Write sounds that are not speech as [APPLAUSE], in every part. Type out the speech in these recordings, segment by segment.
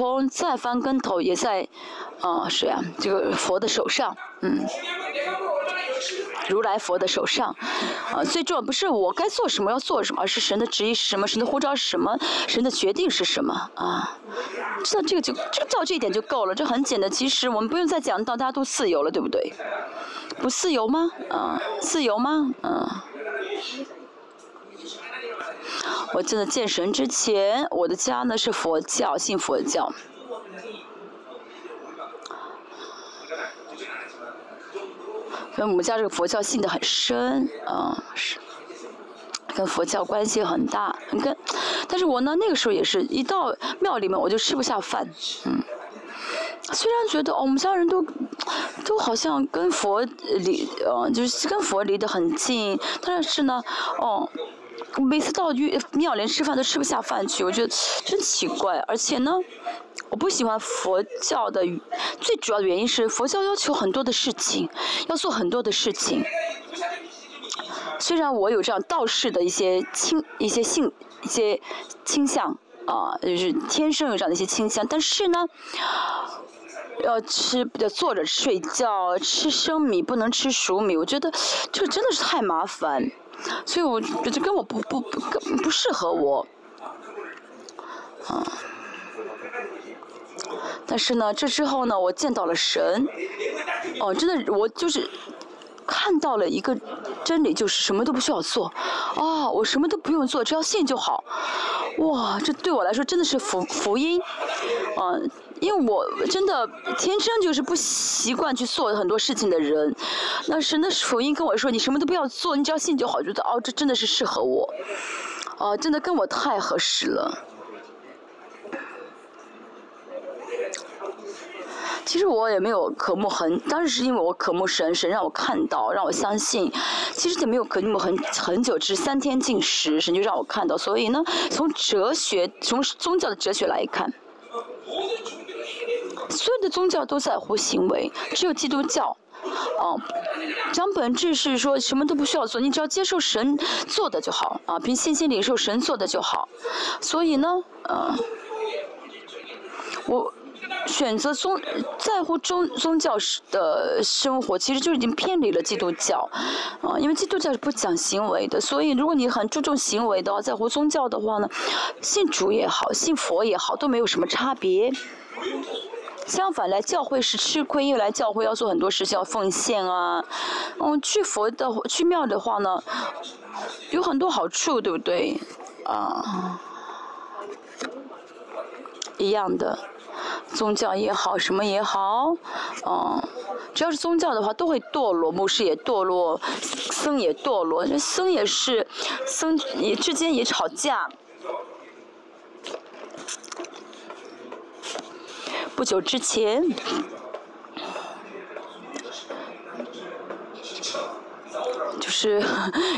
空，再翻跟头也在，啊，是啊，这个佛的手上，嗯。如来佛的手上，啊，最重要不是我该做什么要做什么，而是神的旨意是什么，神的呼召是什么，神的决定是什么啊？知道这个就就照这一点就够了，这很简单。其实我们不用再讲到大家都自由了，对不对？不自由吗？啊，自由吗？嗯。我真的见神之前，我的家呢是佛教，信佛教。跟我们家这个佛教信的很深，啊是，跟佛教关系很大。你跟，但是我呢那个时候也是一到庙里面我就吃不下饭，嗯。虽然觉得哦我们家人都都好像跟佛离，呃就是跟佛离得很近，但是呢，哦。每次到庙里吃饭都吃不下饭去，我觉得真奇怪。而且呢，我不喜欢佛教的，最主要的原因是佛教要求很多的事情，要做很多的事情。虽然我有这样道士的一些倾、一些性、一些倾向啊，就是天生有这样的一些倾向，但是呢，要吃要坐着睡觉，吃生米不能吃熟米，我觉得这个真的是太麻烦。所以我觉得跟我不不不不适合我，啊，但是呢，这之后呢，我见到了神，哦，真的，我就是看到了一个真理，就是什么都不需要做，哦，我什么都不用做，只要信就好，哇，这对我来说真的是福福音，嗯。因为我真的天生就是不习惯去做很多事情的人，那神的福音跟我说，你什么都不要做，你只要信就好，觉得哦，这真的是适合我，哦，真的跟我太合适了。其实我也没有渴慕很，当时是因为我渴慕神，神让我看到，让我相信。其实也没有渴慕很很久，只是三天进食，神就让我看到。所以呢，从哲学，从宗教的哲学来看。所有的宗教都在乎行为，只有基督教，哦，讲本质是说什么都不需要做，你只要接受神做的就好，啊，凭信心领受神做的就好。所以呢，呃，我选择宗在乎宗宗教的生活，其实就已经偏离了基督教，啊，因为基督教是不讲行为的，所以如果你很注重行为的话，在乎宗教的话呢，信主也好，信佛也好，都没有什么差别。相反，来教会是吃亏，因为来教会要做很多事情，要奉献啊。嗯，去佛的去庙的话呢，有很多好处，对不对？啊，一样的，宗教也好，什么也好，嗯，只要是宗教的话，都会堕落，牧师也堕落，僧也堕落，这僧也是，僧也之间也吵架。不久之前，就是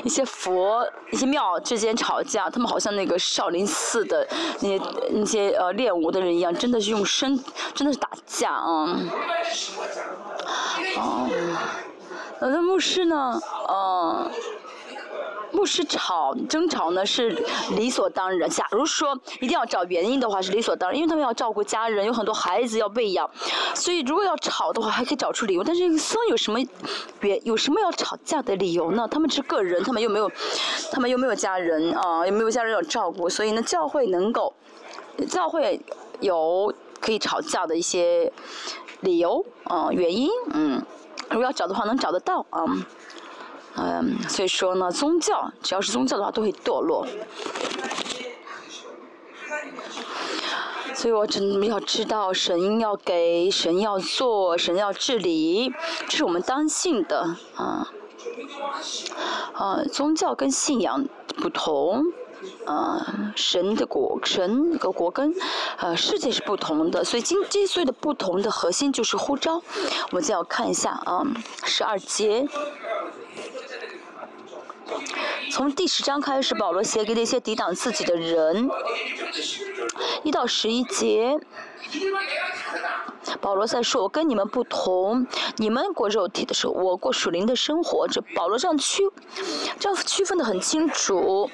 一些佛、一些庙之间吵架，他们好像那个少林寺的那些那些呃练武的人一样，真的是用身，真的是打架啊！哦，那牧师呢？嗯。牧师吵争吵呢是理所当然。假如说一定要找原因的话是理所当然，因为他们要照顾家人，有很多孩子要喂养，所以如果要吵的话还可以找出理由。但是僧有什么原有什么要吵架的理由呢？他们是个人，他们又没有，他们又没有家人啊，又没有家人要照顾，所以呢教会能够，教会有可以吵架的一些理由啊原因，嗯，如果要找的话能找得到啊。嗯，嗯所以说呢，宗教只要是宗教的话，都会堕落。所以我真要知道，神要给，神要做，神要治理，这是我们当信的啊。啊，宗教跟信仰不同，啊，神的果，神和国根，呃，世界是不同的，所以今这所有的不同的核心就是呼召。我们再要看一下啊，十二节。从第十章开始，保罗写给那些抵挡自己的人，一到十一节，保罗在说：“我跟你们不同，你们过肉体的时候，我过属灵的生活。”这保罗这样区，这样区分的很清楚。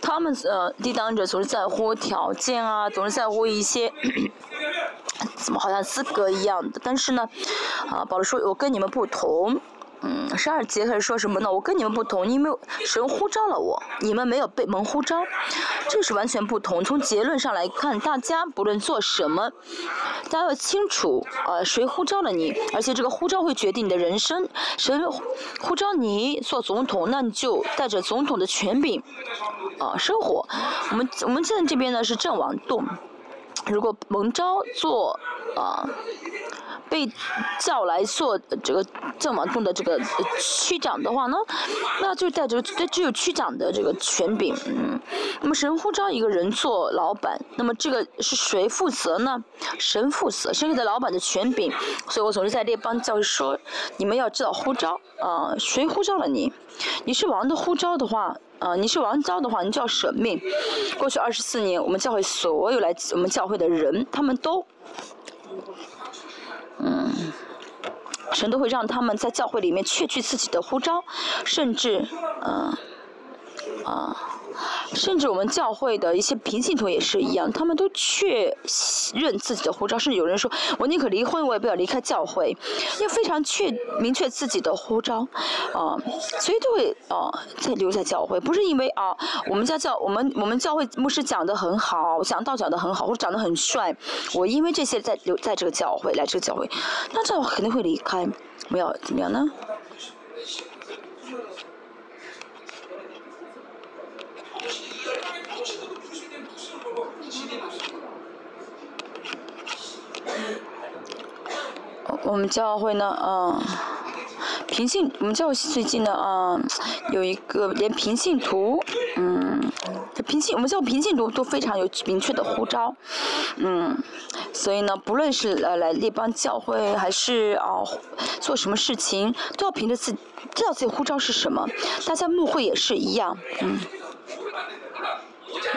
他们呃，抵挡者总是在乎条件啊，总是在乎一些。怎么好像资格一样的。但是呢，啊，保罗说，我跟你们不同。嗯，十二节开始说什么呢？我跟你们不同，因为神呼召了我，你们没有被蒙呼召，这是完全不同。从结论上来看，大家不论做什么，大家要清楚，呃，谁呼召了你，而且这个呼召会决定你的人生。神呼召你做总统，那你就带着总统的权柄，啊，生活。我们我们现在这边呢是正王洞，如果蒙召做啊。被叫来做这个正王洞的这个区长的话呢，那就带着这只有区长的这个权柄。嗯，那么神呼召一个人做老板，那么这个是谁负责呢？神负责，神给的老板的权柄。所以我总是在列邦教会说，你们要知道呼召啊，谁呼召了你？你是王的呼召的话，啊，你是王召的话，你就要舍命。过去二十四年，我们教会所有来我们教会的人，他们都。嗯，神都会让他们在教会里面确据自己的呼召，甚至，嗯，啊。甚至我们教会的一些平信徒也是一样，他们都确认自己的护照。甚至有人说：“我宁可离婚，我也不要离开教会。”要非常确明确自己的护照，啊，所以就会啊在留在教会。不是因为啊，我们家教我们我们教会牧师讲的很好，讲道讲的很好，或者长得很帅，我因为这些在留在这个教会来这个教会，那这样肯定会离开。我要怎么样呢？我们教会呢，嗯，平信，我们教会最近呢，啊，有一个连平信徒，嗯，平信，我们教平信徒都非常有明确的呼召，嗯，所以呢，不论是来来列邦教会，还是啊做什么事情，都要凭着自知道自己呼召是什么。大家牧会也是一样，嗯，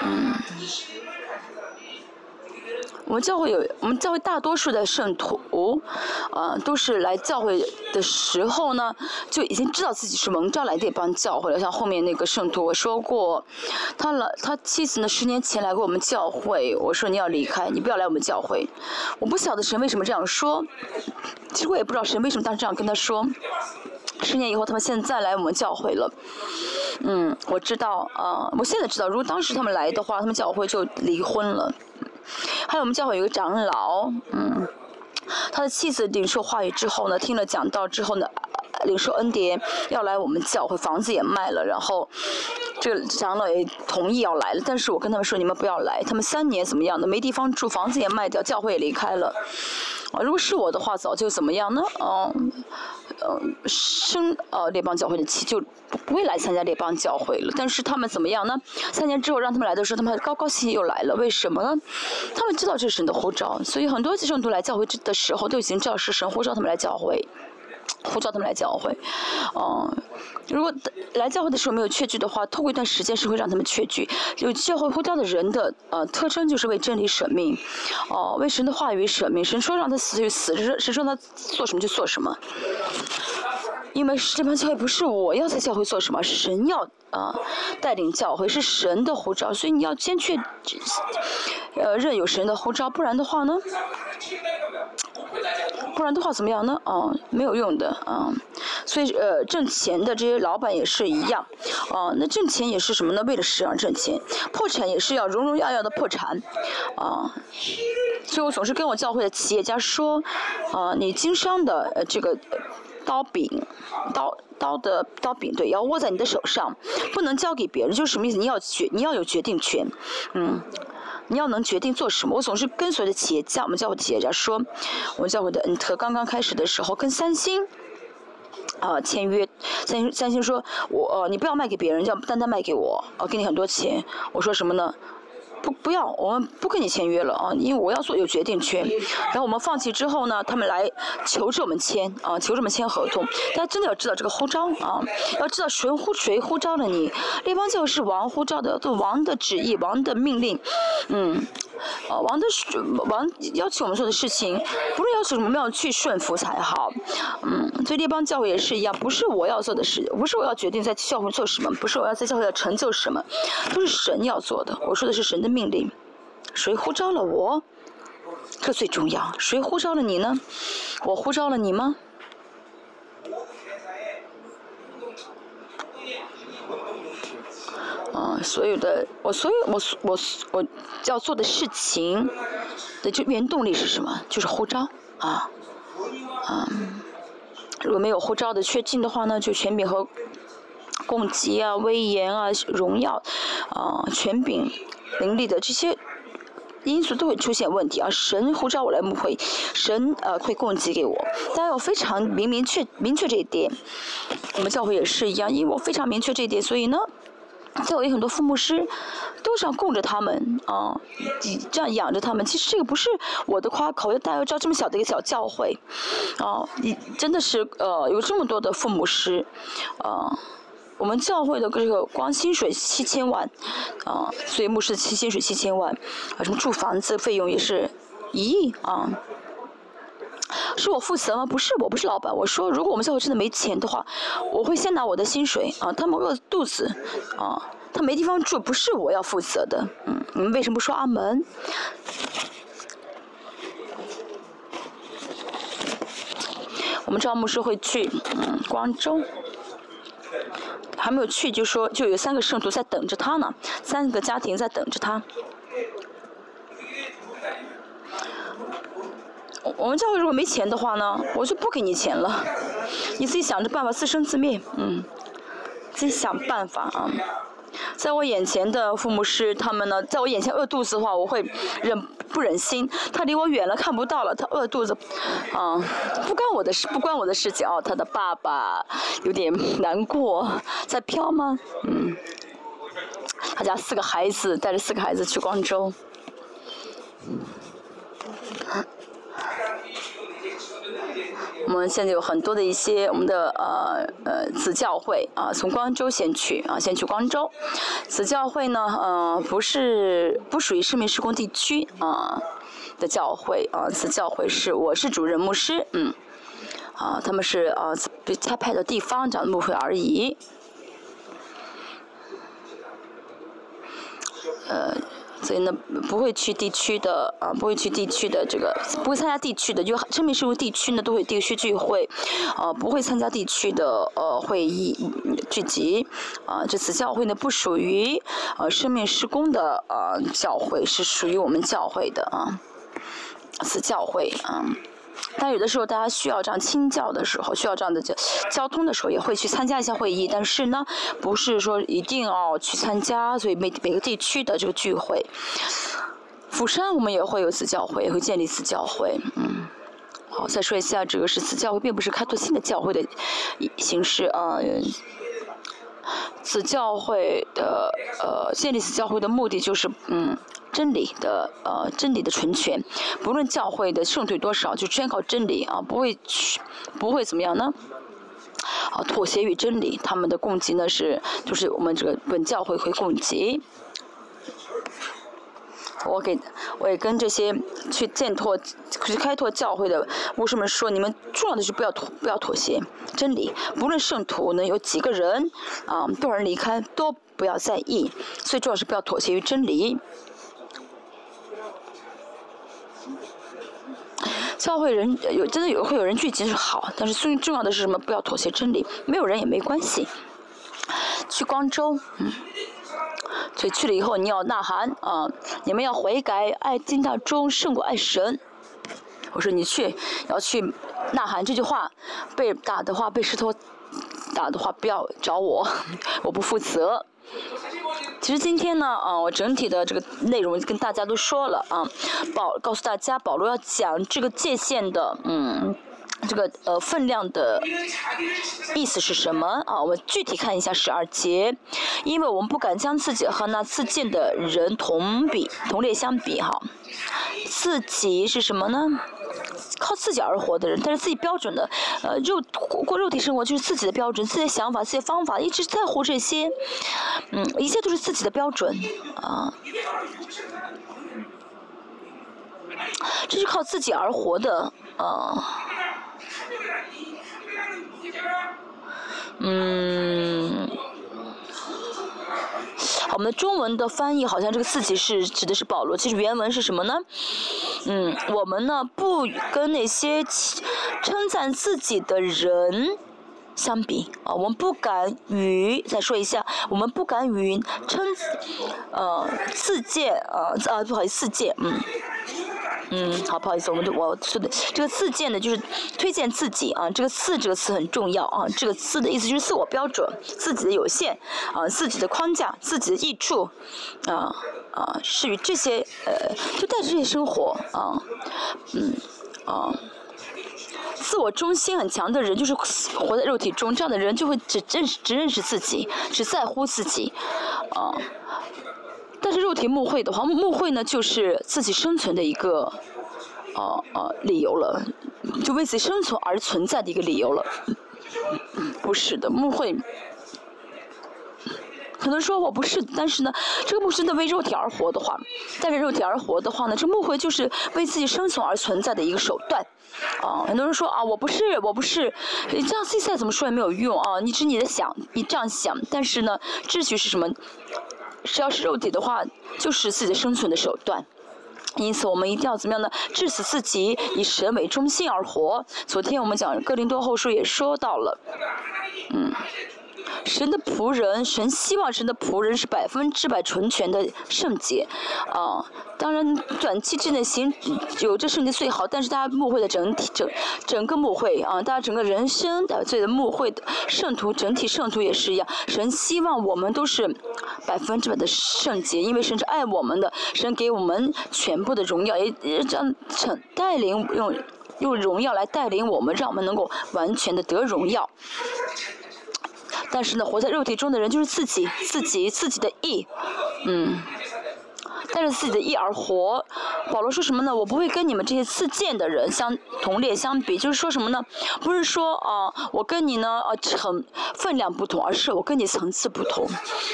嗯。我们教会有，我们教会大多数的圣徒，呃，都是来教会的时候呢，就已经知道自己是蒙召来这帮教会了。像后面那个圣徒，我说过，他来，他妻子呢，十年前来过我们教会，我说你要离开，你不要来我们教会。我不晓得神为什么这样说，其实我也不知道神为什么当时这样跟他说。十年以后，他们现在来我们教会了，嗯，我知道，啊，我现在知道，如果当时他们来的话，他们教会就离婚了。还有我们教会有个长老，嗯，他的妻子领受话语之后呢，听了讲道之后呢，领受恩典要来我们教会，房子也卖了，然后这个长老也同意要来了，但是我跟他们说你们不要来，他们三年怎么样的没地方住，房子也卖掉，教会也离开了。啊，如果是我的话，早就怎么样呢？嗯，呃，生呃列邦教会的气就不会来参加列邦教会了。但是他们怎么样呢？三年之后让他们来的时候，他们高高兴兴又来了。为什么呢？他们知道这是神的护照，所以很多圣徒来教会的时候都已经知道是神护照他们来教会。呼召他们来教会，哦，如果来教会的时候没有确据的话，透过一段时间是会让他们确据。有教会呼召的人的呃特征就是为真理舍命，哦，为神的话语舍命。神说让他死就死，神说他做什么就做什么。因为这帮教会不是我要在教会做什么，神要啊带领教会，是神的呼召，所以你要先确呃认有神的呼召，不然的话呢？不然的话怎么样呢？啊，没有用的啊。所以呃，挣钱的这些老板也是一样，啊，那挣钱也是什么呢？为了市场挣钱，破产也是要荣荣耀耀的破产，啊。所以我总是跟我教会的企业家说，啊，你经商的呃这个刀柄，刀刀的刀柄对，要握在你的手上，不能交给别人，就是什么意思？你要决，你要有决定权，嗯。你要能决定做什么，我总是跟随着企业家，我们教会企业家说，我们教会的恩特刚刚开始的时候跟三星，啊签约，三星三星说，我呃你不要卖给别人，要单单卖给我，我给你很多钱，我说什么呢？不，不要，我们不跟你签约了啊，因为我要做有决定权。然后我们放弃之后呢，他们来求着我们签啊，求着我们签合同。大家真的要知道这个呼召啊，要知道谁呼谁呼召了你。列邦教是王呼召的，都王的旨意，王的命令，嗯。啊，王的王要求我们做的事情，不是要求我们要去顺服才好，嗯，所以列邦教会也是一样，不是我要做的事，不是我要决定在教会做什么，不是我要在教会要成就什么，都是神要做的。我说的是神的命令，谁呼召了我，这最重要。谁呼召了你呢？我呼召了你吗？嗯，所有的我所有我我我要做的事情的就原动力是什么？就是呼召啊，嗯，如果没有呼召的确进的话呢，就权柄和供给啊、威严啊、荣耀啊、权柄、灵力的这些因素都会出现问题啊。神呼召我来牧会，神呃会供给给我，大家要非常明明确明确这一点。我们教会也是一样，因为我非常明确这一点，所以呢。教会有很多父母师，都想供着他们啊，这样养着他们。其实这个不是我的夸口，大家要知道这么小的一个小教会，啊，你真的是呃有这么多的父母师，啊，我们教会的这个光薪水七千万，啊，所以牧师七薪水七千万，啊，什么住房子费用也是一亿啊。是我负责吗？不是，我不是老板。我说，如果我们教会真的没钱的话，我会先拿我的薪水啊。他们饿肚子啊，他没地方住，不是我要负责的。嗯，你们为什么不说阿门？我们知道牧师会去嗯广州，还没有去就说就有三个圣徒在等着他呢，三个家庭在等着他。我们教会如果没钱的话呢，我就不给你钱了，你自己想着办法自生自灭，嗯，自己想办法啊。在我眼前的父母是他们呢，在我眼前饿肚子的话，我会忍不忍心？他离我远了看不到了，他饿肚子，啊，不关我的事，不关我的事情哦。他的爸爸有点难过，在飘吗？嗯，他家四个孩子带着四个孩子去广州。我们现在有很多的一些我们的呃呃子教会啊，从光州先去啊，先去光州。子教会呢，呃，不是不属于市民施工地区啊的教会啊，子教会是我是主任牧师，嗯，啊，他们是啊被差派的地方这样的牧会而已，呃。所以呢，不会去地区的啊，不会去地区的这个，不会参加地区的，就生命事务地区呢，都会地区聚会，啊，不会参加地区的呃会议聚集，啊，这次教会呢不属于呃生命施工的呃教会，是属于我们教会的啊，是教会啊。但有的时候，大家需要这样清教的时候，需要这样的交交通的时候，也会去参加一下会议。但是呢，不是说一定要去参加，所以每每个地区的这个聚会，釜山我们也会有子教会，也会建立子教会。嗯，好，再说一下，这个是子教会，并不是开拓新的教会的形式啊。子教会的呃，建立子教会的目的就是嗯。真理的呃，真理的纯全，不论教会的圣徒多少，就全靠真理啊，不会去，不会怎么样呢？啊，妥协于真理，他们的供给呢是，就是我们这个本教会会供给。我给，我也跟这些去建拓、去开拓教会的牧师们说，你们重要的是不要妥，不要妥协真理，不论圣徒能有几个人啊，多少人离开都不要在意，最重要是不要妥协于真理。教会人有真的有会有人聚集是好，但是最重要的是什么？不要妥协真理，没有人也没关系。去光州，嗯，所以去了以后你要呐喊啊，你们要悔改，爱金大中胜过爱神。我说你去要去呐喊这句话，被打的话被石头打的话不要找我，[LAUGHS] 我不负责。其实今天呢，啊，我整体的这个内容跟大家都说了啊，保告诉大家，保罗要讲这个界限的，嗯，这个呃分量的意思是什么啊？我们具体看一下十二节，因为我们不敢将自己和那自荐的人同比同列相比哈，自己是什么呢？靠自己而活的人，但是自己标准的，呃，肉过肉体生活就是自己的标准，自己的想法，自己的方法，一直在乎这些，嗯，一切都是自己的标准，啊，这是靠自己而活的，啊，嗯。我们的中文的翻译好像这个自己是指的是保罗，其实原文是什么呢？嗯，我们呢不跟那些称赞自己的人。相比啊，我们不敢与再说一下，我们不敢与称呃自荐啊啊不好意思自荐嗯嗯好不好意思我们我说的这个自荐呢就是推荐自己啊这个自这个词很重要啊这个自的意思就是自我标准自己的有限啊自己的框架自己的益处啊啊是与这些呃就带着这些生活啊嗯啊。自我中心很强的人，就是活在肉体中，这样的人就会只认识只认识自己，只在乎自己，啊。但是肉体牧会的话，牧会呢就是自己生存的一个，哦哦理由了，就为自己生存而存在的一个理由了。不是的，牧会。可能说我不是，但是呢，这个牧师的为肉体而活的话，带着肉体而活的话呢，这牧会就是为自己生存而存在的一个手段。啊，很多人说啊，我不是，我不是，你这样现在怎么说也没有用啊。你只你的想，你这样想，但是呢，秩序是什么？只要是肉体的话，就是自己生存的手段。因此，我们一定要怎么样呢？致死自己，以神为中心而活。昨天我们讲哥林多后书也说到了，嗯。神的仆人，神希望神的仆人是百分之百纯全的圣洁，啊，当然短期之内行有这圣洁最好，但是大家牧会的整体整整个牧会啊，大家整个人生的这个牧会的圣徒整体圣徒也是一样，神希望我们都是百分之百的圣洁，因为神是爱我们的，神给我们全部的荣耀，也也这样成带领用用荣耀来带领我们，让我们能够完全的得荣耀。但是呢，活在肉体中的人就是自己，自己，自己的意，嗯，带着自己的意而活。保罗说什么呢？我不会跟你们这些自荐的人相同列相比，就是说什么呢？不是说啊，我跟你呢啊成分量不同，而是我跟你层次不同。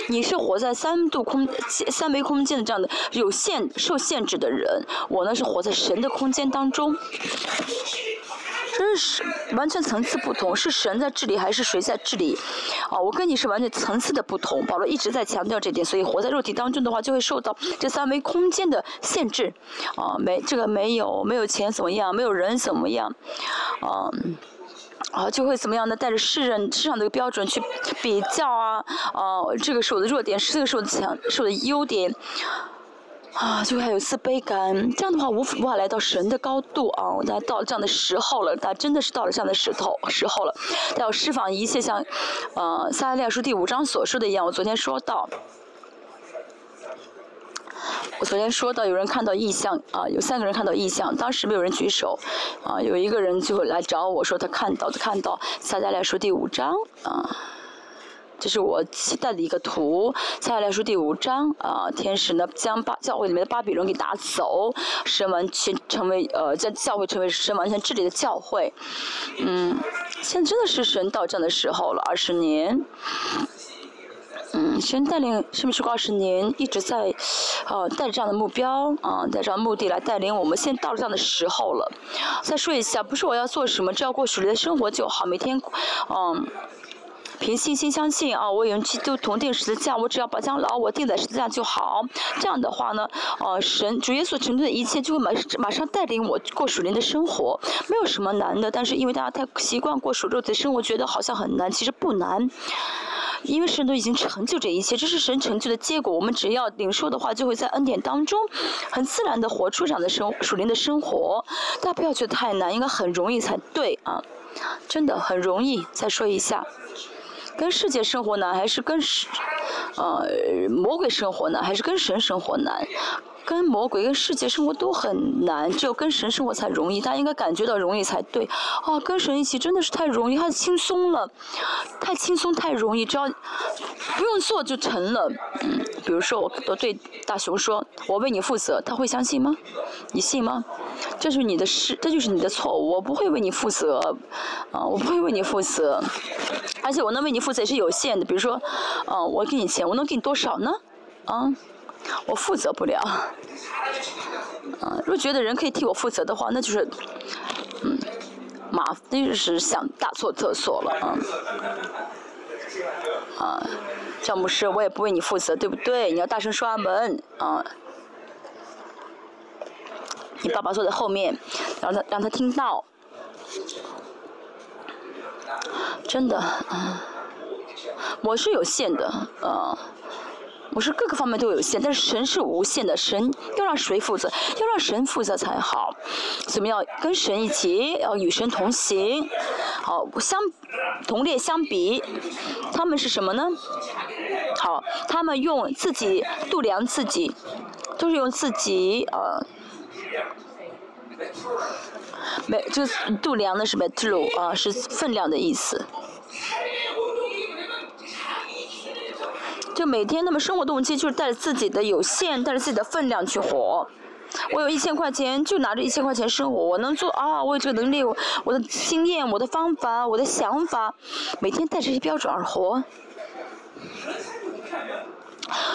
你是活在三度空三维空间的这样的有限受限制的人，我呢是活在神的空间当中。真是完全层次不同，是神在治理还是谁在治理？啊，我跟你是完全层次的不同。保罗一直在强调这点，所以活在肉体当中的话，就会受到这三维空间的限制。啊，没这个没有没有钱怎么样？没有人怎么样？啊，啊就会怎么样呢？带着世人市场的标准去比较啊，啊，这个是我的弱点，这个是我的强，是我的优点。啊，就还有自卑感，这样的话无无法来到神的高度啊！大家到这样的时候了，大家真的是到了这样的时头时候了，要释放一切像，呃，撒迦利亚书第五章所说的一样。我昨天说到，我昨天说到有人看到异象啊，有三个人看到异象，当时没有人举手，啊，有一个人就来找我说他看到的，看到撒迦利亚书第五章啊。这是我期待的一个图，接下来说第五章啊，天使呢将巴教会里面的巴比伦给打走，神完全成为呃将教会成为神完全治理的教会，嗯，现在真的是神到这样的时候了，二十年，嗯，神带领生命时光二十年一直在，呃带着这样的目标啊，带着这样的目的来带领我们，现在到了这样的时候了。再说一下，不是我要做什么，只要过属灵的生活就好，每天，嗯。凭信心相信啊，我与基督同定十字架，我只要把将老我定在十字架就好。这样的话呢，呃，神主耶稣成就的一切就会马马上带领我过属灵的生活，没有什么难的。但是因为大家太习惯过属肉的生活，觉得好像很难，其实不难。因为神都已经成就这一切，这是神成就的结果。我们只要领受的话，就会在恩典当中很自然的活出这样的生属灵的生活。大家不要觉得太难，应该很容易才对啊，真的很容易。再说一下。跟世界生活难，还是跟神，呃，魔鬼生活难，还是跟神生活难？跟魔鬼、跟世界生活都很难，只有跟神生活才容易。大家应该感觉到容易才对。啊，跟神一起真的是太容易，太轻松了，太轻松，太容易，只要不用做就成了。嗯，比如说我我对大熊说，我为你负责，他会相信吗？你信吗？这是你的事，这就是你的错误。我不会为你负责，啊，我不会为你负责。而且我能为你负责也是有限的。比如说，啊，我给你钱，我能给你多少呢？啊？我负责不了，嗯，如果觉得人可以替我负责的话，那就是，嗯，麻，那就是想大错特错了啊。啊，教牧师，我也不为你负责，对不对？你要大声说阿门，啊。你爸爸坐在后面，让他让他听到。真的，嗯，我是有限的，呃，我是各个方面都有限，但是神是无限的，神要让谁负责？要让神负责才好。怎么样？跟神一起，要与神同行。好，相同列相比，他们是什么呢？好，他们用自己度量自己，都是用自己呃。没，就是度量的是 metro 啊，是分量的意思。就每天那么生活动机就是带着自己的有限，带着自己的分量去活。我有一千块钱，就拿着一千块钱生活。我能做啊，我有这个能力，我的经验，我的方法，我的想法，每天带着这些标准而活。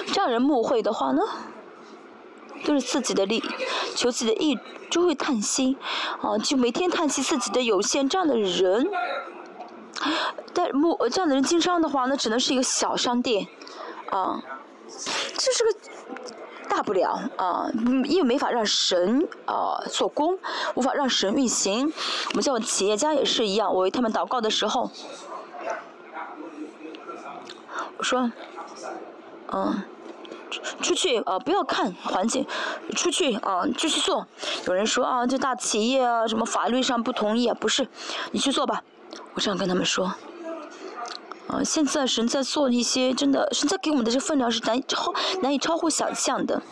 这样人误会的话呢？都是自己的力，求自己的意，就会叹息，啊，就每天叹息自己的有限。这样的人，但木这样的人经商的话，那只能是一个小商店，啊，这是个大不了啊，因为没法让神啊做工，无法让神运行。我们叫企业家也是一样，我为他们祷告的时候，我说，嗯。出去啊，不要看环境，出去啊，继续做。有人说啊，这大企业啊，什么法律上不同意啊？不是，你去做吧。我这样跟他们说。啊，现在神在做一些真的，神在给我们的这分量是难超难以超乎想象的。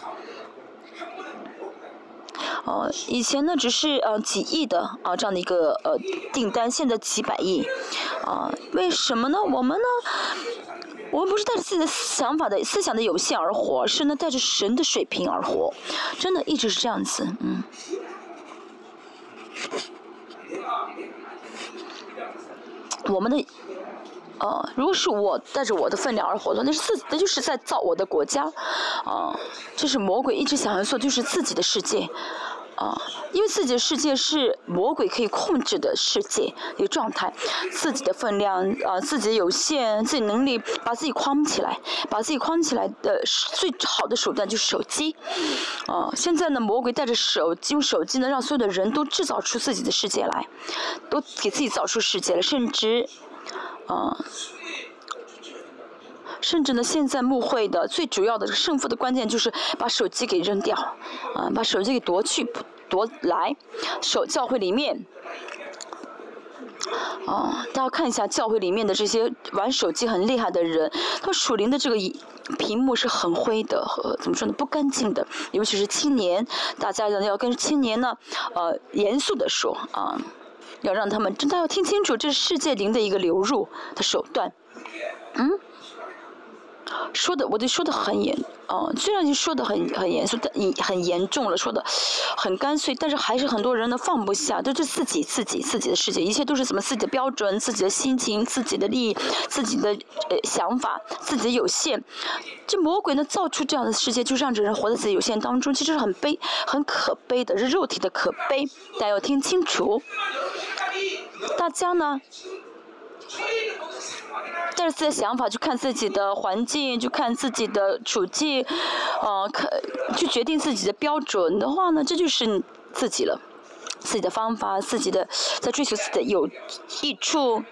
哦，以前呢只是呃几亿的啊这样的一个呃订单，现在几百亿。啊，为什么呢？我们呢？我们不是带着自己的想法的思想的有限而活，是呢带着神的水平而活，真的一直是这样子，嗯。我们的，呃，如果是我带着我的分量而活动，那是自，那就是在造我的国家，啊，这是魔鬼一直想要做，就是自己的世界。啊，因为自己的世界是魔鬼可以控制的世界一个状态，自己的分量啊，自己有限，自己能力把自己框起来，把自己框起来的最好的手段就是手机。啊，现在呢，魔鬼带着手机，用手机呢，让所有的人都制造出自己的世界来，都给自己造出世界了，甚至，啊。甚至呢，现在慕会的最主要的胜负的关键就是把手机给扔掉，啊，把手机给夺去、夺来。手教会里面，啊，大家看一下教会里面的这些玩手机很厉害的人，他属灵的这个屏幕是很灰的，和怎么说呢，不干净的。尤其是青年，大家呢要跟青年呢，呃，严肃的说啊，要让他们真的要听清楚，这是世界灵的一个流入的手段，嗯。说的，我得说的很严，哦，虽然你说的很很严肃，但很严重了，说的很干脆，但是还是很多人呢放不下，都是自己自己自己的世界，一切都是什么自己的标准、自己的心情、自己的利益、自己的呃想法、自己的有限。这魔鬼呢造出这样的世界，就让这人活在自己有限当中，其实是很悲、很可悲的，是肉体的可悲。大家要听清楚，大家呢。带着自己的想法去看自己的环境，去看自己的处境，呃，看去决定自己的标准的话呢，这就是自己了，自己的方法，自己的在追求自己的有益处。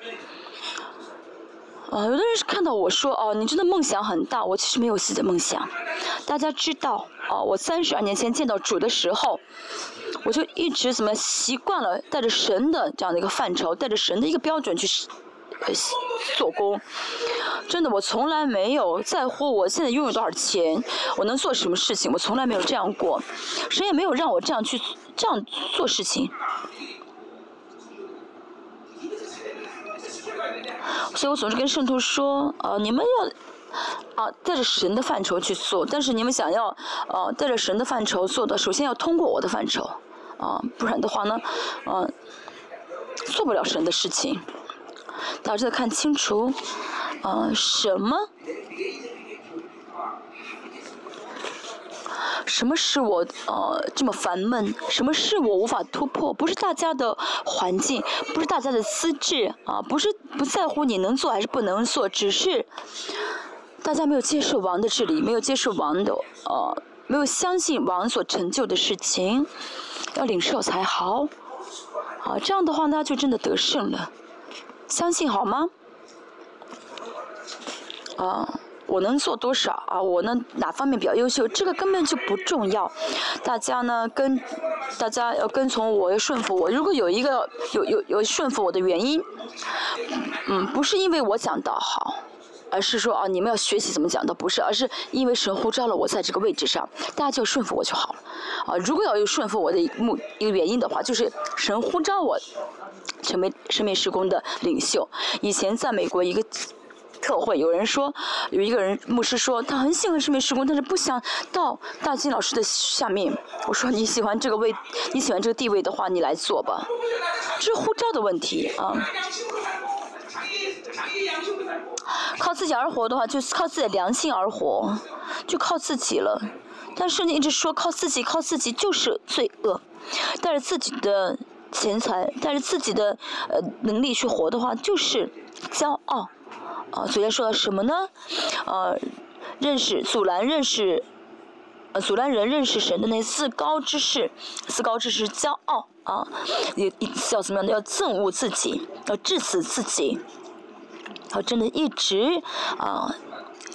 啊，有的人是看到我说哦，你真的梦想很大，我其实没有自己的梦想。大家知道，哦，我三十二年前见到主的时候，我就一直怎么习惯了带着神的这样的一个范畴，带着神的一个标准去。做工，真的，我从来没有在乎我现在拥有多少钱，我能做什么事情，我从来没有这样过，谁也没有让我这样去这样做事情，所以我总是跟圣徒说，呃，你们要啊带着神的范畴去做，但是你们想要啊带着神的范畴做的，首先要通过我的范畴，啊，不然的话呢，嗯，做不了神的事情。大家看清楚，呃，什么？什么使我呃这么烦闷？什么是我无法突破？不是大家的环境，不是大家的资质啊，不是不在乎你能做还是不能做，只是大家没有接受王的治理，[LAUGHS] 没有接受王的呃，没有相信王所成就的事情，要领受才好。啊，这样的话呢，就真的得胜了。相信好吗？啊。我能做多少啊？我能哪方面比较优秀？这个根本就不重要。大家呢，跟大家要跟从我，要顺服我。如果有一个有有有顺服我的原因，嗯，不是因为我讲的好，而是说啊，你们要学习怎么讲的，不是，而是因为神呼召了我在这个位置上，大家就顺服我就好了。啊，如果要有顺服我的目一个原因的话，就是神呼召我成为生命施工的领袖。以前在美国一个。特会有人说，有一个人牧师说他很喜欢圣命施工，但是不想到大金老师的下面。我说你喜欢这个位，你喜欢这个地位的话，你来做吧。这是护照的问题啊。靠自己而活的话，就是靠自己的良心而活，就靠自己了。但是你一直说靠自己，靠自己就是罪恶。带着自己的钱财，带着自己的呃能力去活的话，就是骄傲。啊，昨天说到什么呢？呃，认识阻拦认识，呃，阻拦人认识神的那自高之事，自高之事骄傲啊，也要怎么样的？要憎恶自己，要致死自己，要真的一直啊，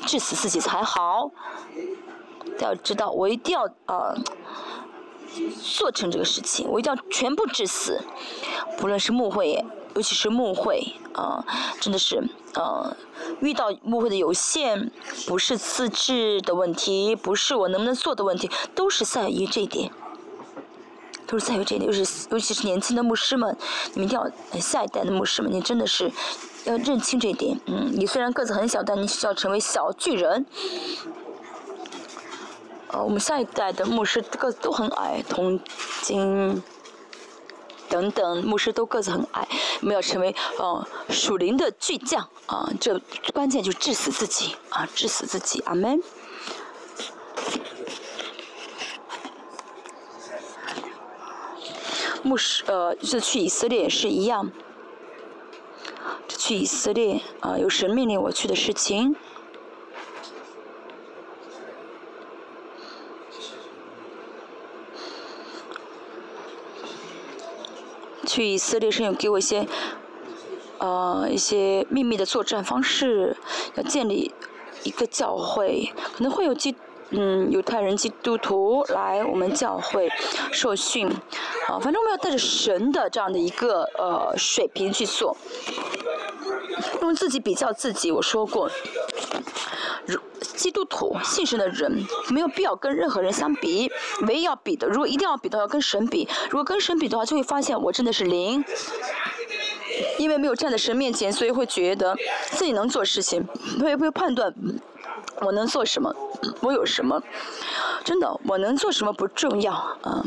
致死自己才好。要知道，我一定要啊，做成这个事情，我一定要全部致死，不论是牧会，尤其是牧会啊，真的是。呃，遇到误会的有限，不是资质的问题，不是我能不能做的问题，都是在于这一点，都是在于这一点，就是尤其是年轻的牧师们，你们一定要下一代的牧师们，你真的是要认清这一点。嗯，你虽然个子很小，但你需要成为小巨人。呃，我们下一代的牧师个子都很矮，铜金。等等，牧师都个子很矮，我们要成为呃属灵的巨匠啊！这关键就是致死自己啊，致死自己，阿门。牧师呃，就是去以色列也是一样，去以色列啊，有神命令我去的事情。去以色列是有给我一些，呃，一些秘密的作战方式，要建立一个教会，可能会有基，嗯，犹太人基督徒来我们教会受训，啊，反正我们要带着神的这样的一个呃水平去做，[LAUGHS] 用自己比较自己，我说过。如基督徒信神的人，没有必要跟任何人相比，唯一要比的，如果一定要比的话，跟神比。如果跟神比的话，就会发现我真的是零，因为没有站在神面前，所以会觉得自己能做事情，会不会判断我能做什么，我有什么？真的，我能做什么不重要啊。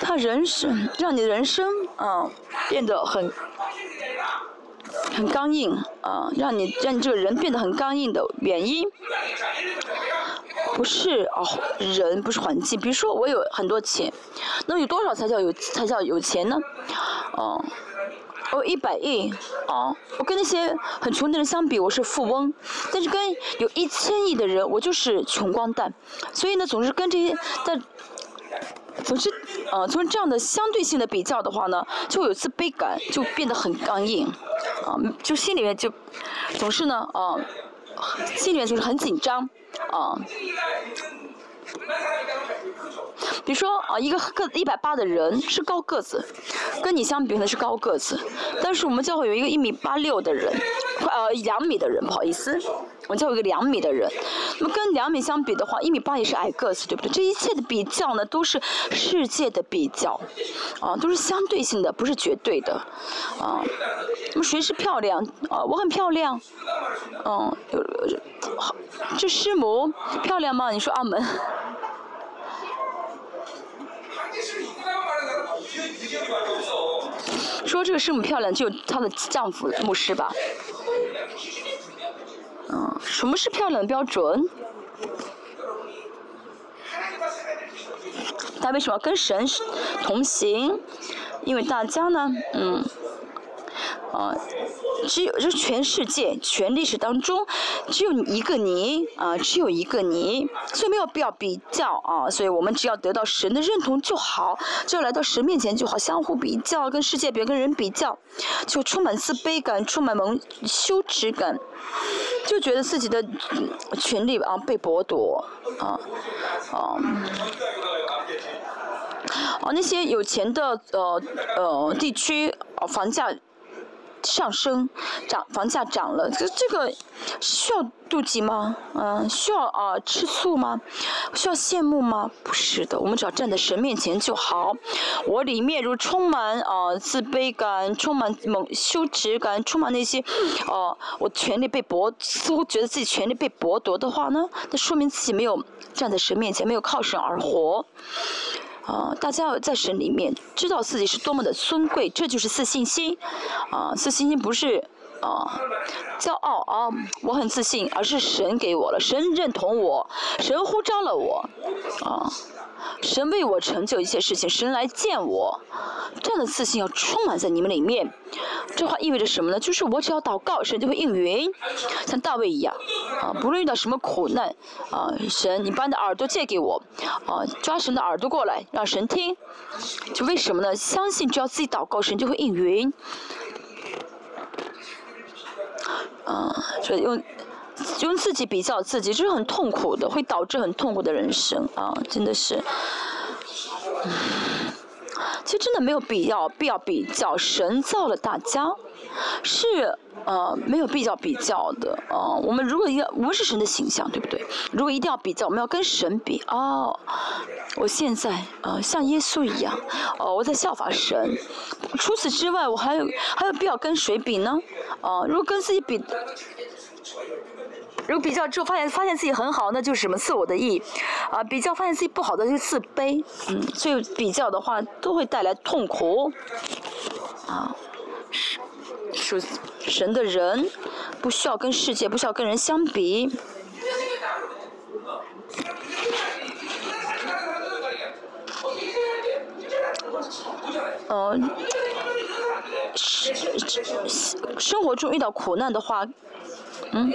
他人生让你的人生啊变得很。很刚硬啊，让你让你这个人变得很刚硬的原因，不是哦人，不是环境。比如说我有很多钱，那有多少才叫有才叫有钱呢？哦，我一百亿，哦，我跟那些很穷的人相比，我是富翁。但是跟有一千亿的人，我就是穷光蛋。所以呢，总是跟这些但。总之，呃，从这样的相对性的比较的话呢，就有自卑感，就变得很刚硬，啊，就心里面就总是呢，啊，心里面就是很紧张，啊。比如说啊，一个个一百八的人是高个子，跟你相比可能是高个子，但是我们教会有一个一米八六的人，呃，两米的人，不好意思。我叫一个两米的人，那么跟两米相比的话，一米八也是矮个子，对不对？这一切的比较呢，都是世界的比较，啊，都是相对性的，不是绝对的，啊。那么谁是漂亮？啊，我很漂亮，嗯，有好，这师母漂亮吗？你说阿门。说这个圣母漂亮，就她的丈夫牧师吧。嗯，什么是漂亮的标准？她为什么要跟神同行？因为大家呢，嗯。啊，只有这全世界、全历史当中，只有一个你啊，只有一个你，所以没有必要比较啊。所以我们只要得到神的认同就好，只要来到神面前就好。相互比较，跟世界比，跟人比较，就充满自卑感，充满蒙羞耻感，就觉得自己的权利啊被剥夺啊啊。哦，那些有钱的呃呃地区，房价。上升，涨房价涨了，这这个需要妒忌吗？嗯，需要啊吃醋吗？需要羡慕吗？不是的，我们只要站在神面前就好。我里面如充满啊自卑感，充满猛羞耻感，充满那些哦，我权利被剥，似乎觉得自己权利被剥夺的话呢，那说明自己没有站在神面前，没有靠神而活。啊，大家要在神里面知道自己是多么的尊贵，这就是自信心。啊，自信心不是啊骄傲啊，我很自信，而是神给我了，神认同我，神呼召了我，啊。神为我成就一切事情，神来见我，这样的自信要充满在你们里面。这话意味着什么呢？就是我只要祷告，神就会应允，像大卫一样，啊，不论遇到什么苦难，啊，神，你把你的耳朵借给我，啊，抓神的耳朵过来，让神听。就为什么呢？相信只要自己祷告，神就会应允。啊，所以用。用自己比较自己，这是很痛苦的，会导致很痛苦的人生啊！真的是，其实真的没有必要，必要比较。神造了大家，是呃没有必要比较的啊。我们如果要，我们是神的形象，对不对？如果一定要比较，我们要跟神比哦。我现在啊像耶稣一样，哦我在效法神。除此之外，我还有还有必要跟谁比呢？啊，如果跟自己比。如果比较之后发现发现自己很好，那就是什么自我的意，啊，比较发现自己不好的就自卑，嗯，所以比较的话都会带来痛苦，啊，属神的人不需要跟世界不需要跟人相比，呃，生活中遇到苦难的话。嗯，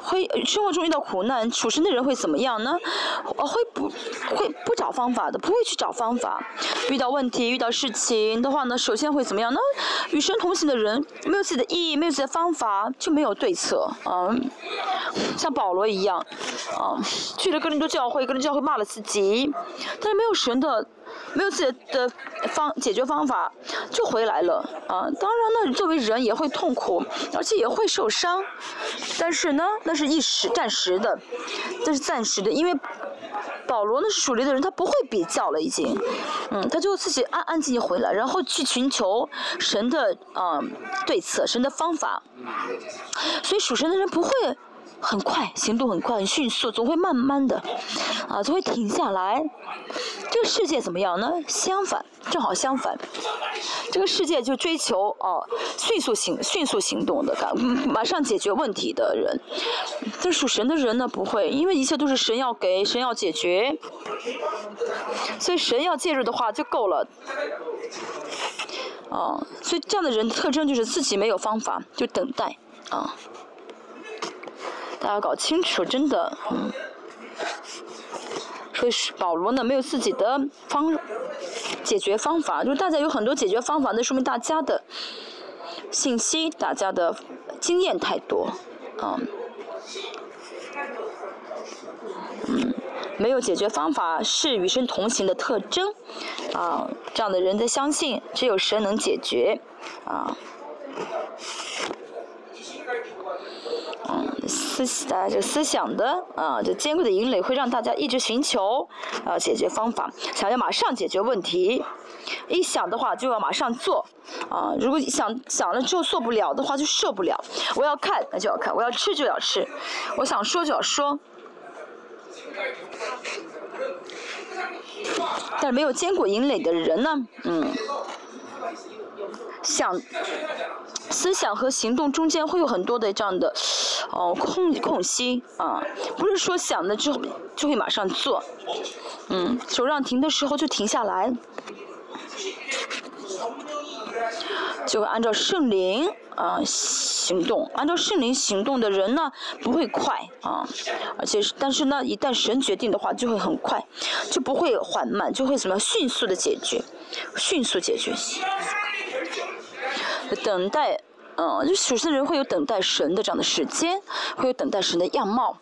会生活中遇到苦难，处身的人会怎么样呢？呃，会不会不找方法的，不会去找方法。遇到问题、遇到事情的话呢，首先会怎么样呢？与神同行的人没有自己的意义，没有自己的方法，就没有对策。嗯，像保罗一样，啊，去了哥林多教会，哥林多教会骂了自己，但是没有神的。没有自己的方解决方法，就回来了啊！当然呢，作为人也会痛苦，而且也会受伤，但是呢，那是一时、暂时的，那是暂时的，因为保罗呢是属灵的人，他不会比较了，已经，嗯，他就自己安安静静回来，然后去寻求神的啊对策、神的方法，所以属神的人不会。很快，行动很快，很迅速，总会慢慢的，啊，总会停下来。这个世界怎么样呢？相反，正好相反，这个世界就追求哦，迅速行、迅速行动的，赶马上解决问题的人。但属神的人呢，不会，因为一切都是神要给，神要解决，所以神要介入的话就够了。啊，所以这样的人特征就是自己没有方法，就等待啊。大家搞清楚，真的，所以保罗呢没有自己的方解决方法，就是大家有很多解决方法，那说明大家的信息、大家的经验太多，嗯，嗯，没有解决方法是与神同行的特征，啊，这样的人在相信只有神能解决，啊。嗯，思啊，这思想的啊，这坚固的营垒会让大家一直寻求啊解决方法，想要马上解决问题。一想的话就要马上做啊，如果想想了之后做不了的话就受不了。我要看那就要看，我要吃就要吃，我想说就要说。但是没有坚固营垒的人呢，嗯。想思想和行动中间会有很多的这样的哦空空隙啊，不是说想了之后就会马上做，嗯，手让停的时候就停下来，就按照圣灵啊行动，按照圣灵行动的人呢不会快啊，而且但是呢一旦神决定的话就会很快，就不会缓慢，就会怎么迅速的解决，迅速解决。等待，嗯，就属神的人会有等待神的这样的时间，会有等待神的样貌，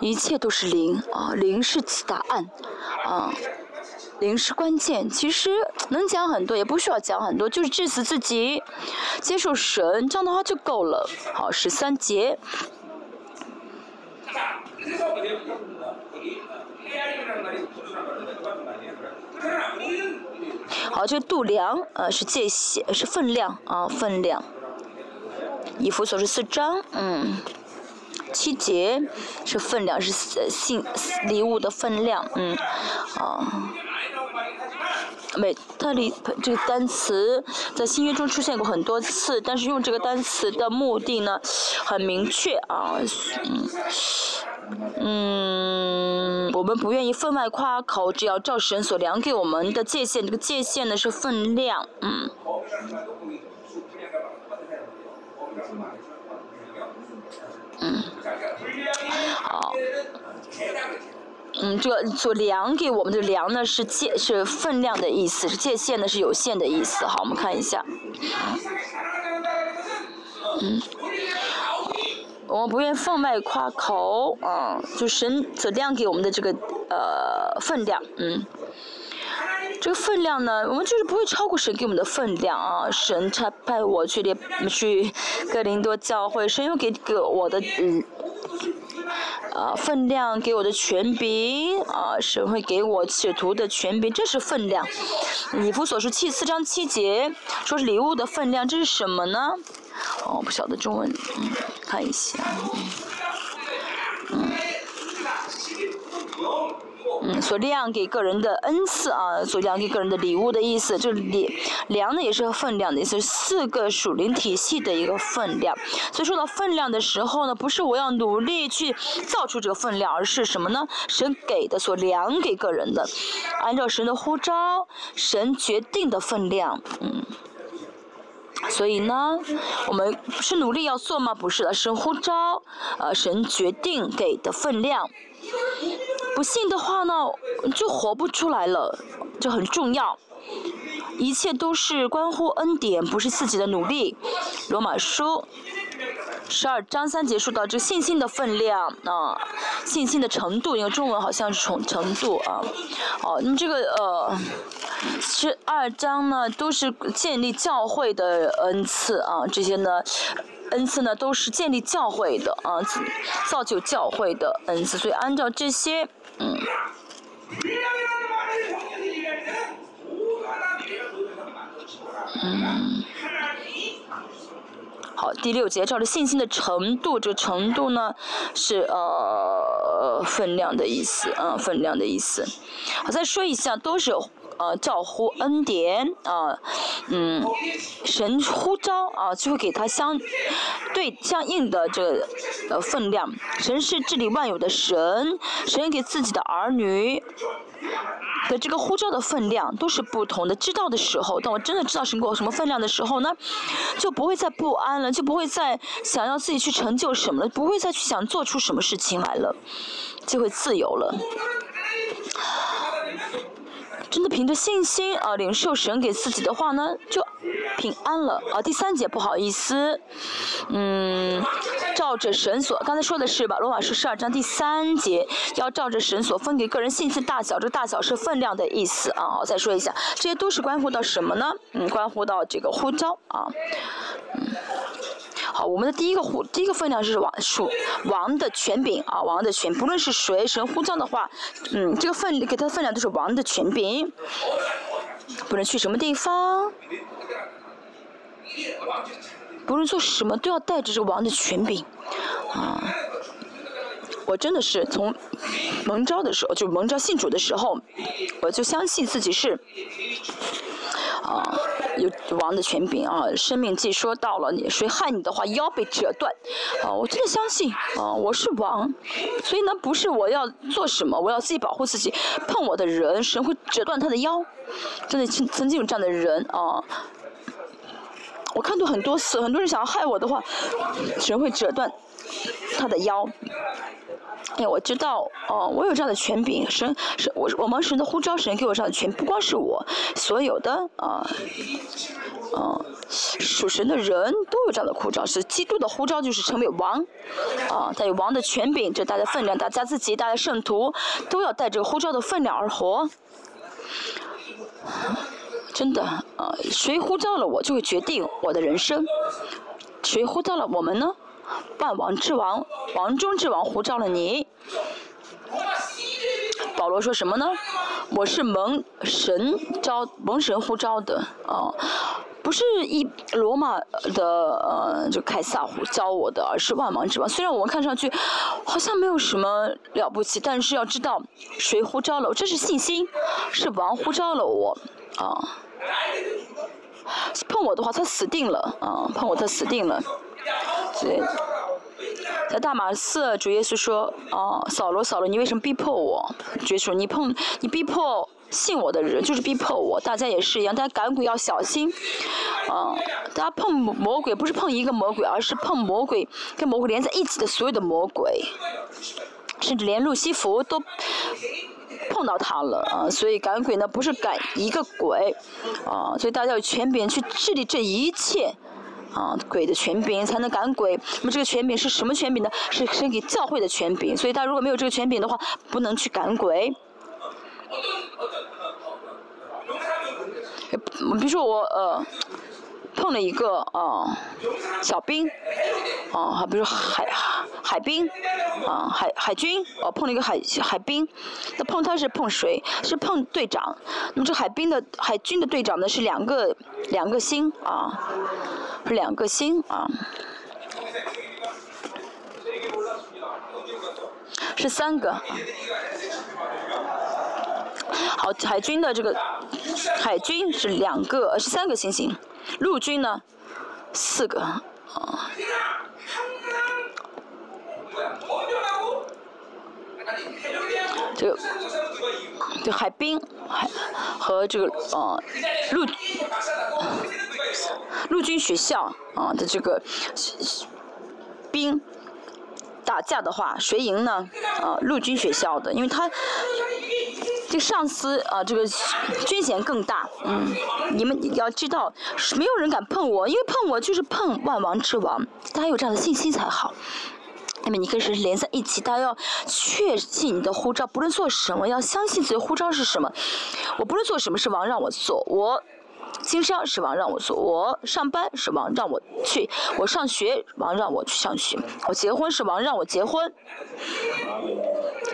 一切都是零啊，零是答案，啊，零是关键。其实能讲很多，也不需要讲很多，就是致死自己，接受神，这样的话就够了。好，十三节。好，这个度量，呃，是界限，是分量啊，分量。以弗所是四章，嗯，七节是分量，是信礼物的分量，嗯，啊。美特里这个单词在新约中出现过很多次，但是用这个单词的目的呢，很明确啊，嗯。嗯，我们不愿意分外夸口，只要照神所量给我们的界限，这个界限呢是分量，嗯。嗯，好。嗯，这个所量给我们的量呢是界是分量的意思，是界限呢是有限的意思。好，我们看一下。嗯。我们不愿放外夸口，啊，就神所量给我们的这个呃分量，嗯，这个分量呢，我们就是不会超过神给我们的分量啊。神差派我去列去格林多教会，神又给给我的嗯，啊分量给我的权柄啊，神会给我使徒的权柄，这是分量。以弗所书七四章七节说是礼物的分量，这是什么呢？哦，不晓得中文，嗯，看一下，嗯，嗯，嗯所量给个人的恩赐啊，所量给个人的礼物的意思，这里量呢也是分量的意思，四个属灵体系的一个分量。所以说到分量的时候呢，不是我要努力去造出这个分量，而是什么呢？神给的，所量给个人的，按照神的呼召，神决定的分量，嗯。所以呢，我们是努力要做吗？不是的，神呼召，呃，神决定给的分量。不信的话呢，就活不出来了，这很重要。一切都是关乎恩典，不是自己的努力。罗马书。十二章三结束到这信心的分量啊，信心的程度，因为中文好像是从程度啊，哦，那么这个呃，十二章呢都是建立教会的恩赐啊，这些呢恩赐呢都是建立教会的啊，造就教会的恩赐，所以按照这些嗯。嗯。好，第六节照着信心的程度，这个程度呢是呃分量的意思，嗯，分量的意思。我再说一下，都是呃照呼恩典啊，嗯，神呼召啊，就会给他相对相应的这个呃分量。神是治理万有的神，神给自己的儿女。的这个护照的分量都是不同的。知道的时候，当我真的知道神给我什么分量的时候呢，就不会再不安了，就不会再想要自己去成就什么了，不会再去想做出什么事情来了，就会自由了。真的凭着信心啊，领受神给自己的话呢，就平安了啊。第三节不好意思，嗯，照着神所刚才说的是吧？罗马书十二章第三节要照着神所分给个人信心大小，这大小是分量的意思啊。好，再说一下，这些都是关乎到什么呢？嗯，关乎到这个呼召啊，嗯。好，我们的第一个呼，第一个分量是王属王的权柄啊，王的权，不论是谁神呼召的话，嗯，这个分给他的分量都是王的权柄，不论去什么地方，不论做什么都要带着这个王的权柄，啊，我真的是从蒙召的时候，就蒙召信主的时候，我就相信自己是。啊，有王的权柄啊！生命既说到了，你谁害你的话，腰被折断。啊，我真的相信啊，我是王，所以呢，不是我要做什么，我要自己保护自己，碰我的人，神会折断他的腰。真的曾曾经有这样的人啊，我看到很多次，很多人想要害我的话，神会折断他的腰。哎，我知道，哦，我有这样的权柄，神，神，我我们神的呼召，神给我这样的权，不光是我，所有的啊，啊，属神的人都有这样的呼召，是基督的呼召，就是成为王，啊，他有王的权柄，这大家分量，大家自己，大家圣徒都要带着呼召的分量而活，真的，啊，谁呼召了我，就会决定我的人生，谁呼召了我们呢？万王之王，王中之王，呼召了你。保罗说什么呢？我是蒙神召，蒙神呼召的啊，不是一罗马的呃，就凯撒呼召我的，而是万王之王。虽然我们看上去好像没有什么了不起，但是要知道谁呼召了我，这是信心，是王呼召了我啊。碰我的话，他死定了啊！碰我，他死定了。对，在大马色，主耶稣说：“哦，扫罗，扫罗，你为什么逼迫我？”主说：“你碰，你逼迫信我的人，就是逼迫我。大家也是一样，大家赶鬼要小心。啊，大家碰魔鬼不是碰一个魔鬼，而是碰魔鬼跟魔鬼连在一起的所有的魔鬼，甚至连路西弗都碰到他了啊！所以赶鬼呢，不是赶一个鬼，啊，所以大家有权柄去治理这一切。”啊，鬼的权柄才能赶鬼。那么这个权柄是什么权柄呢？是神给教会的权柄。所以，他如果没有这个权柄的话，不能去赶鬼。比如说我呃碰了一个啊小兵，啊，比如海海兵，啊海海军，哦碰了一个海海兵，那碰他是碰谁？是碰队长。那么这海兵的海军的队长呢是两个两个星啊。是两个星啊，是三个。好，海军的这个海军是两个，是三个星星。陆军呢，四个啊。这个，这海兵海和这个呃陆。陆军学校啊的这个兵打架的话，谁赢呢？啊，陆军学校的，因为他这上司啊，这个军衔更大。嗯，你们要知道，没有人敢碰我，因为碰我就是碰万王之王，大家有这样的信心才好。那么你跟神连在一起，大家要确信你的呼召，不论做什么，要相信自己的呼召是什么。我不论做什么，是王让我做，我。经商是王让我做，我上班是王让我去，我上学王让我去上学，我结婚是王让我结婚。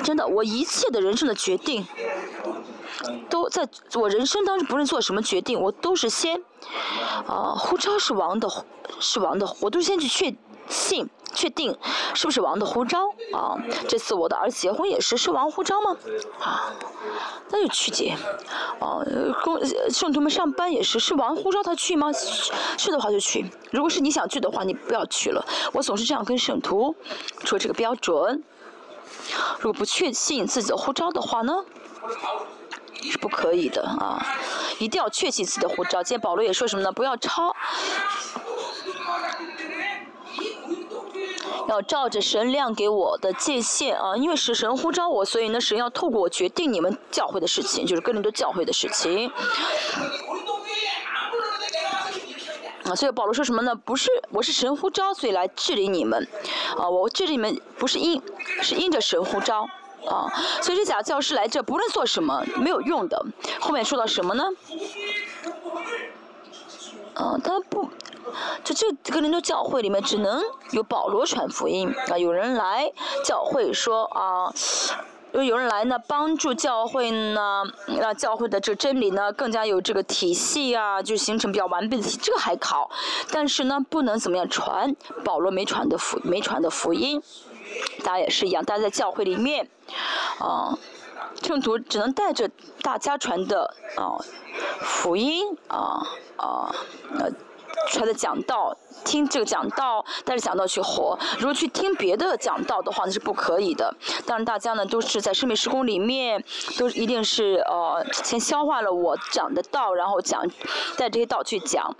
真的，我一切的人生的决定，都在我人生当中，不论做什么决定，我都是先，啊，呼召是王的，是王的，我都先去确信。确定是不是王的呼召啊？这次我的儿子结婚也是是王呼召吗？啊，那就去结。啊，公圣徒们上班也是是王呼召他去吗？去的话就去。如果是你想去的话，你不要去了。我总是这样跟圣徒说这个标准。如果不确信自己的呼召的话呢，是不可以的啊！一定要确信自己的呼召。今天保罗也说什么呢？不要抄。要照着神亮给我的界限啊，因为是神呼召我，所以呢，神要透过我决定你们教会的事情，就是跟人都教会的事情。啊，所以保罗说什么呢？不是，我是神呼召，所以来治理你们。啊，我治理你们不是因，是因着神呼召。啊，所以这假教师来这，不论做什么没有用的。后面说到什么呢？啊，他不。就这个人的教会里面，只能有保罗传福音啊！有人来教会说啊，有有人来呢，帮助教会呢，让教会的这真理呢更加有这个体系啊，就形成比较完备的体，这个还考。但是呢，不能怎么样传保罗没传的福没传的福音大家也是一样，大家在教会里面，啊，圣徒只能带着大家传的啊福音啊啊呃。传的讲道，听这个讲道，带着讲道去活。如果去听别的讲道的话，那是不可以的。但是，大家呢都是在生命时空里面，都一定是呃先消化了我讲的道，然后讲带这些道去讲。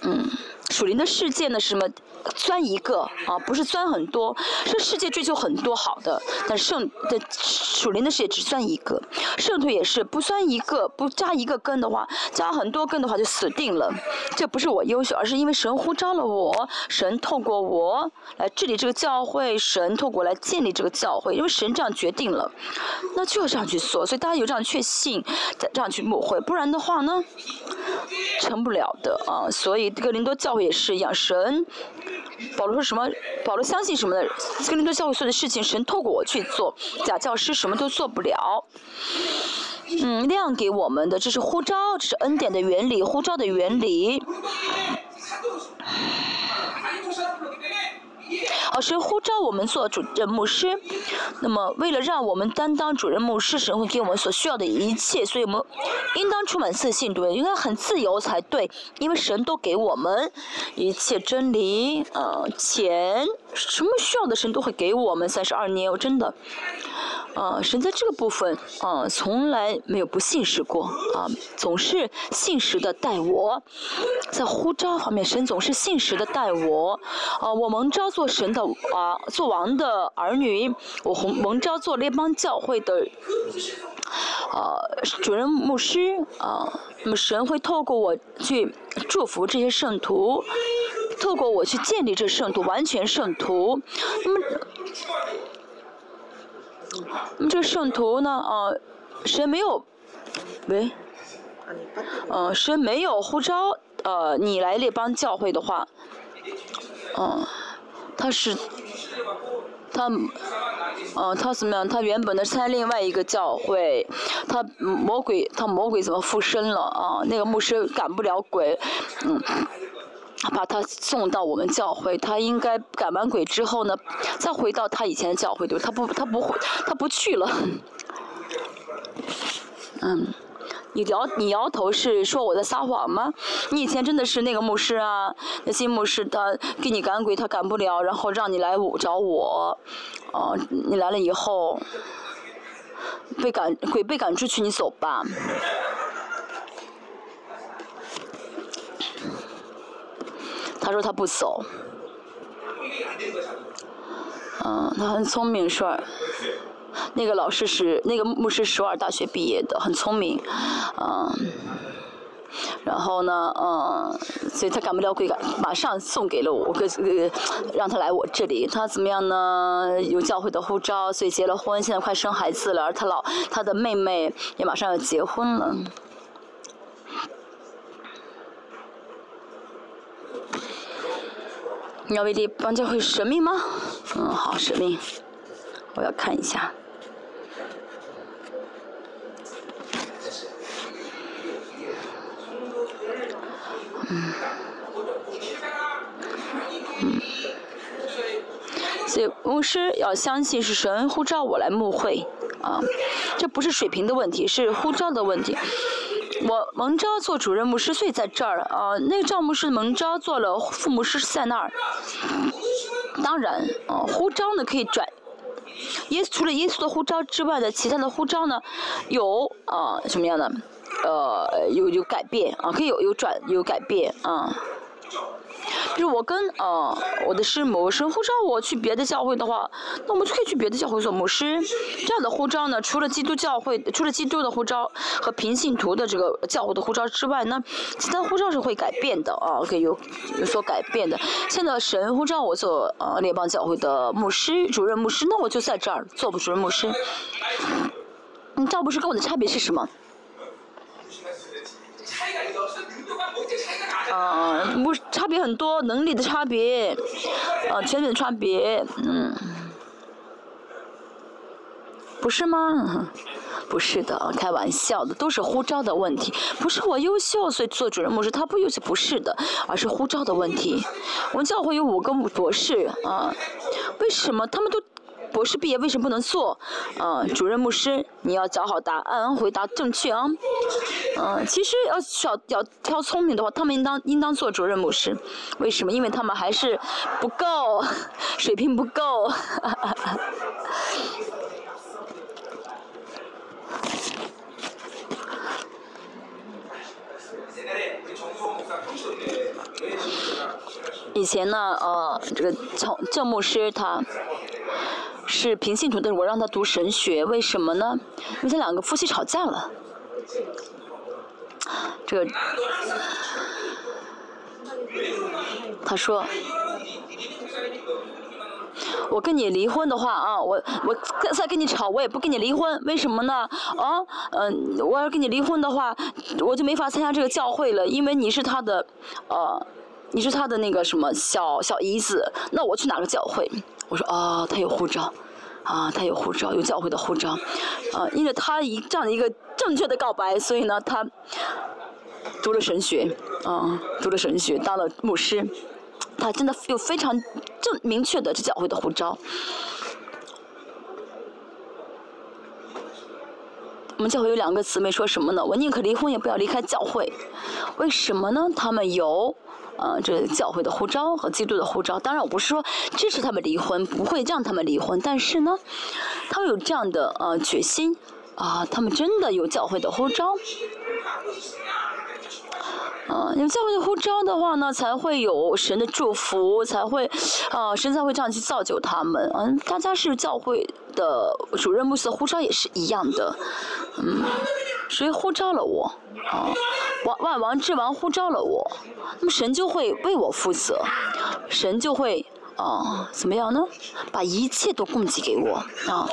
嗯，属灵的世界呢是什么？钻一个啊，不是钻很多。这世界追求很多好的，但圣的属灵的世界只钻一个。圣徒也是不钻一个，不扎一个根的话，扎很多根的话就死定了。这不是我优秀，而是因为神呼召了我，神透过我来治理这个教会，神透过来建立这个教会，因为神这样决定了，那就要这样去做。所以大家有这样确信，这样去牧会，不然的话呢，成不了的啊。所以哥林多教会也是一样，神。保罗说什么？保罗相信什么的？哥林多教会做的事情，神透过我去做，假教师什么都做不了。嗯，亮给我们的这是呼召，这是恩典的原理，呼召的原理。好，神呼召我们做主任牧师，那么为了让我们担当主任牧师，神会给我们所需要的一切，所以我们应当充满自信，对不对？应该很自由才对，因为神都给我们一切真理，呃，钱，什么需要的神都会给我们。三十二年，我真的。啊，神在这个部分啊，从来没有不信实过啊，总是信实的待我。在呼召方面，神总是信实的待我。啊，我蒙召做神的啊，做王的儿女，我蒙蒙召做列邦教会的啊主任牧师啊。那么神会透过我去祝福这些圣徒，透过我去建立这圣徒，完全圣徒。那么。那么这圣徒呢？啊，神没有，喂，嗯，神没有呼召呃你来列邦教会的话，嗯，他是他，嗯，他怎么样？他原本的参另外一个教会，他魔鬼他魔鬼怎么附身了啊？那个牧师赶不了鬼，嗯。把他送到我们教会，他应该赶完鬼之后呢，再回到他以前的教会，对吧？他不，他不会，他不去了。[LAUGHS] 嗯，你摇你摇头是说我在撒谎吗？你以前真的是那个牧师啊？那新牧师他给你赶鬼，他赶不了，然后让你来我找我。哦，你来了以后，被赶鬼被赶出去，你走吧。他说他不走，嗯，他很聪明，帅那个老师是那个牧师，首尔大学毕业的，很聪明，嗯，然后呢，嗯，所以他赶不了鬼赶，马上送给了我，个让他来我这里。他怎么样呢？有教会的护照，所以结了婚，现在快生孩子了。而他老他的妹妹也马上要结婚了。你要为这帮教会舍命吗？嗯，好，舍命。我要看一下。嗯。嗯。所以牧师要相信是神呼召我来牧会啊，这不是水平的问题，是呼召的问题。我蒙召做主任牧师，所以在这儿啊。那个赵牧师蒙召做了副牧师，在那儿。当然，啊，呼召呢可以转。耶除了耶稣的护照之外的其他的护照呢，有啊什么样的？呃，有有改变啊，可以有有转有改变啊。就是我跟呃我的师母神呼召我去别的教会的话，那我们就可以去别的教会做牧师。这样的呼召呢，除了基督教会，除了基督的呼召和平信徒的这个教会的呼召之外呢，其他呼召是会改变的啊，可以有有所改变的。现在神呼召我做呃联邦教会的牧师、主任牧师，那我就在这儿做主任牧师。你赵牧师跟我的差别是什么？啊，不，差别很多，能力的差别，啊，权柄的差别，嗯，不是吗？[LAUGHS] 不是的，开玩笑的，都是呼召的问题。不是我优秀，所以做主任牧师，他不优秀，不是的，而是呼召的问题。我们教会有五个博士啊，为什么他们都？博士毕业为什么不能做？嗯，主任牧师，你要找好答案，回答正确啊。嗯，其实要要要挑聪明的话，他们应当应当做主任牧师。为什么？因为他们还是不够，水平不够。[LAUGHS] 以前呢，呃，这个从郑牧师他。是平信徒，但是我让他读神学，为什么呢？因为这两个夫妻吵架了。这个，他说，我跟你离婚的话啊，我我再跟你吵，我也不跟你离婚，为什么呢？啊，嗯，我要跟你离婚的话，我就没法参加这个教会了，因为你是他的，呃，你是他的那个什么小小姨子，那我去哪个教会？我说啊，他有护照，啊，他有护照，有教会的护照，啊，因为他一这样的一个正确的告白，所以呢，他读了神学，啊，读了神学，当了牧师，他真的有非常正明确的这教会的护照。我们教会有两个姊妹说什么呢？我宁可离婚也不要离开教会，为什么呢？他们有。呃，这教会的护照和基督的护照，当然我不是说支持他们离婚，不会让他们离婚，但是呢，他们有这样的呃决心，啊，他们真的有教会的护照，啊，有教会的呼召的话呢，才会有神的祝福，才会，啊，神才会这样去造就他们，嗯，大家是教会的主任牧师的呼召也是一样的，嗯。谁呼召了我？啊，万万王之王呼召了我，那么神就会为我负责，神就会啊怎么样呢？把一切都供给给我啊。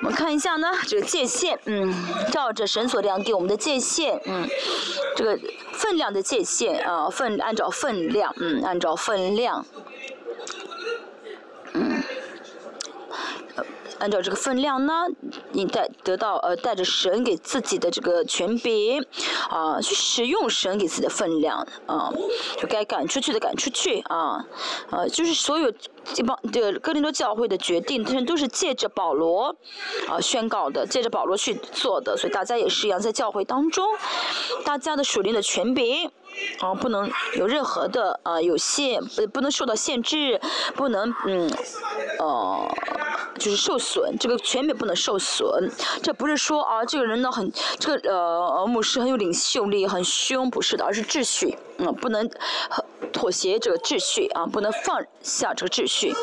我们看一下呢，这个界限，嗯，照着绳索量给我们的界限，嗯，这个分量的界限啊，分按照分量，嗯，按照分量，按照这个分量呢，你带得到呃带着神给自己的这个权柄，啊，去使用神给自己的分量，啊，就该赶出去的赶出去，啊，呃，就是所有这帮这个哥林多教会的决定，这都是借着保罗啊宣告的，借着保罗去做的，所以大家也是一样，在教会当中，大家的属灵的权柄。啊，不能有任何的啊有限，不不能受到限制，不能嗯，呃，就是受损，这个权柄不能受损。这不是说啊，这个人呢很，这个呃牧师很有领袖力，很凶，不是的，而是秩序，嗯，不能妥协这个秩序啊，不能放下这个秩序。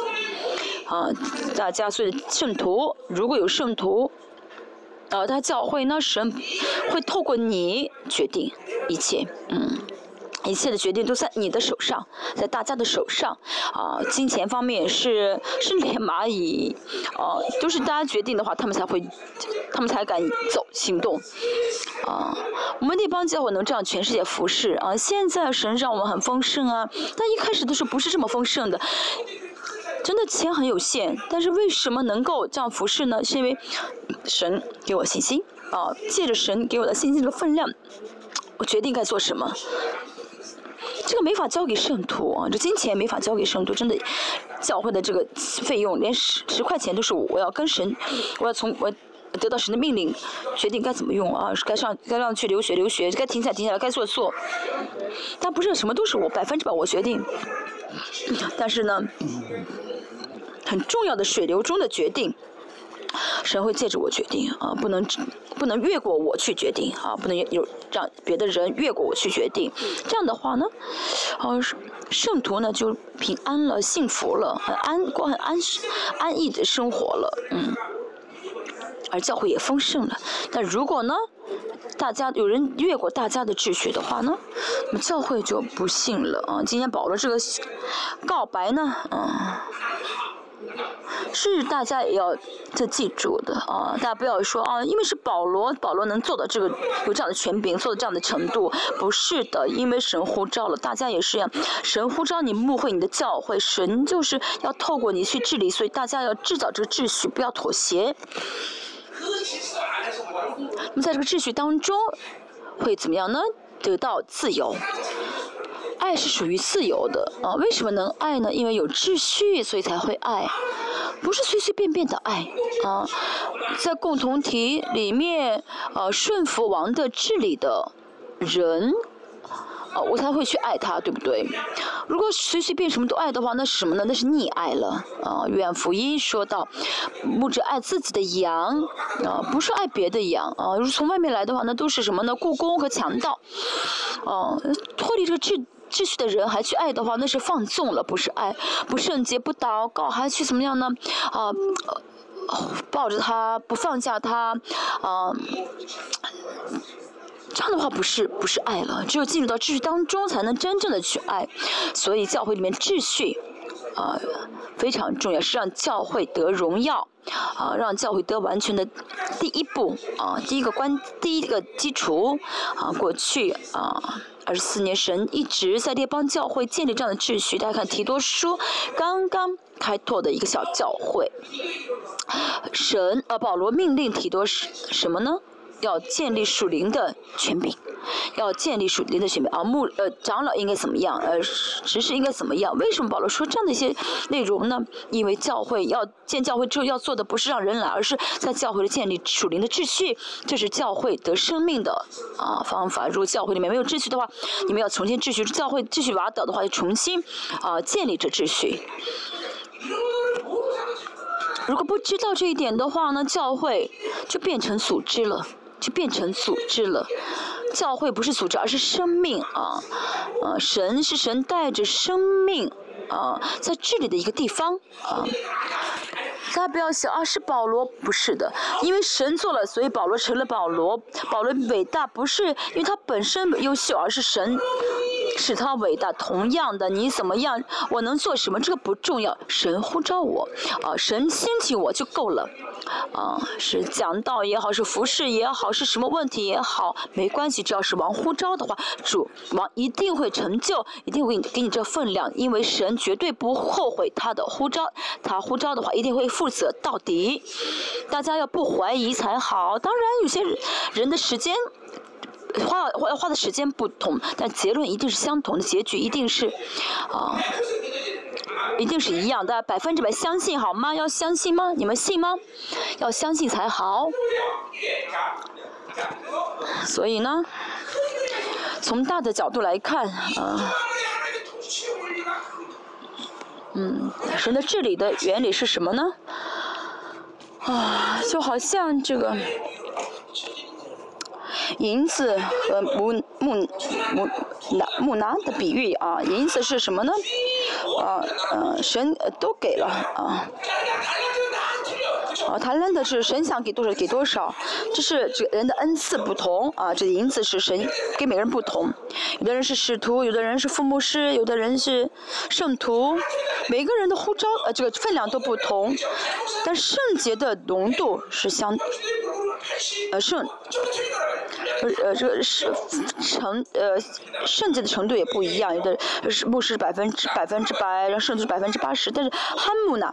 啊，大家所以圣徒如果有圣徒，啊，他教会呢神会透过你决定一切，嗯。一切的决定都在你的手上，在大家的手上，啊，金钱方面是是连蚂蚁，啊，都是大家决定的话，他们才会，他们才敢走行动，啊，我们那帮家伙能这样全世界服侍。啊，现在神让我们很丰盛啊，但一开始的时候不是这么丰盛的，真的钱很有限，但是为什么能够这样服侍呢？是因为神给我信心，啊，借着神给我的信心的分量，我决定该做什么。这个没法交给圣徒啊，这金钱没法交给圣徒，真的，教会的这个费用连十十块钱都是我要跟神，我要从我得到神的命令，决定该怎么用啊，该上该让去留学留学，该停下停下来，该做做，但不是什么都是我百分之百我决定，但是呢，很重要的水流中的决定。神会借着我决定啊，不能不能越过我去决定啊，不能有让别的人越过我去决定。这样的话呢，啊，圣徒呢就平安了，幸福了，很安过很安安逸的生活了，嗯。而教会也丰盛了。但如果呢，大家有人越过大家的秩序的话呢，那么教会就不幸了啊。今天保罗这个告白呢，啊。是大家也要在记住的啊！大家不要说啊，因为是保罗，保罗能做到这个有这样的权柄，做到这样的程度，不是的，因为神呼召了，大家也是，神呼召你牧会你的教会，神就是要透过你去治理，所以大家要制造这个秩序，不要妥协。那么在这个秩序当中，会怎么样呢？得到自由。爱是属于自由的啊，为什么能爱呢？因为有秩序，所以才会爱，不是随随便便的爱啊。在共同体里面，呃，顺服王的治理的人，啊，我才会去爱他，对不对？如果随随便什么都爱的话，那是什么呢？那是溺爱了啊。愿福音说到，牧者爱自己的羊啊，不是爱别的羊啊。如果从外面来的话，那都是什么呢？故宫和强盗，哦，脱离这个秩。秩序的人还去爱的话，那是放纵了，不是爱，不圣洁，不祷告，还去怎么样呢？啊，抱着他不放下他，啊，这样的话不是不是爱了，只有进入到秩序当中，才能真正的去爱。所以教会里面秩序啊非常重要，是让教会得荣耀，啊，让教会得完全的第一步啊，第一个关，第一个基础啊，过去啊。二十四年，神一直在列邦教会建立这样的秩序。大家看提多书，刚刚开拓的一个小教会。神，呃，保罗命令提多什什么呢？要建立属灵的权柄，要建立属灵的权柄啊！牧呃长老应该怎么样？呃，执事应该怎么样？为什么保罗说这样的一些内容呢？因为教会要建教会之后要做的不是让人来，而是在教会的建立属灵的秩序，这是教会得生命的啊方法。如果教会里面没有秩序的话，你们要重新秩序，教会秩序瓦倒的话，就重新啊建立这秩序。如果不知道这一点的话呢，教会就变成组织了。就变成组织了，教会不是组织，而是生命啊！啊，神是神带着生命啊，在这里的一个地方啊。大家不要想啊，是保罗不是的，因为神做了，所以保罗成了保罗。保罗伟大不是因为他本身优秀，而是神使他伟大。同样的，你怎么样，我能做什么，这个不重要。神呼召我，啊，神兴起我就够了。啊，是讲道也好，是服饰也好，是什么问题也好，没关系，只要是王呼召的话，主王一定会成就，一定会给你这份量，因为神绝对不后悔他的呼召，他呼召的话一定会。负责到底，大家要不怀疑才好。当然，有些人的时间花花花的时间不同，但结论一定是相同的，结局一定是啊，一定是一样的，百分之百相信好吗？要相信吗？你们信吗？要相信才好。所以呢，从大的角度来看啊。嗯，神的治理的原理是什么呢？啊，就好像这个银子和木木木拿木拿的比喻啊，银子是什么呢？啊，嗯，神都给了啊。啊，他扔的是神想给多少给多少，这是这个人的恩赐不同啊。这银子是神给每个人不同，有的人是使徒，有的人是父母师，有的人是圣徒，每个人的呼召呃这个分量都不同，但圣洁的浓度是相，呃圣，呃这个是成呃圣洁的程度也不一样，有的是牧师百分之百分之百，然后圣徒百分之八十，但是哈姆呢，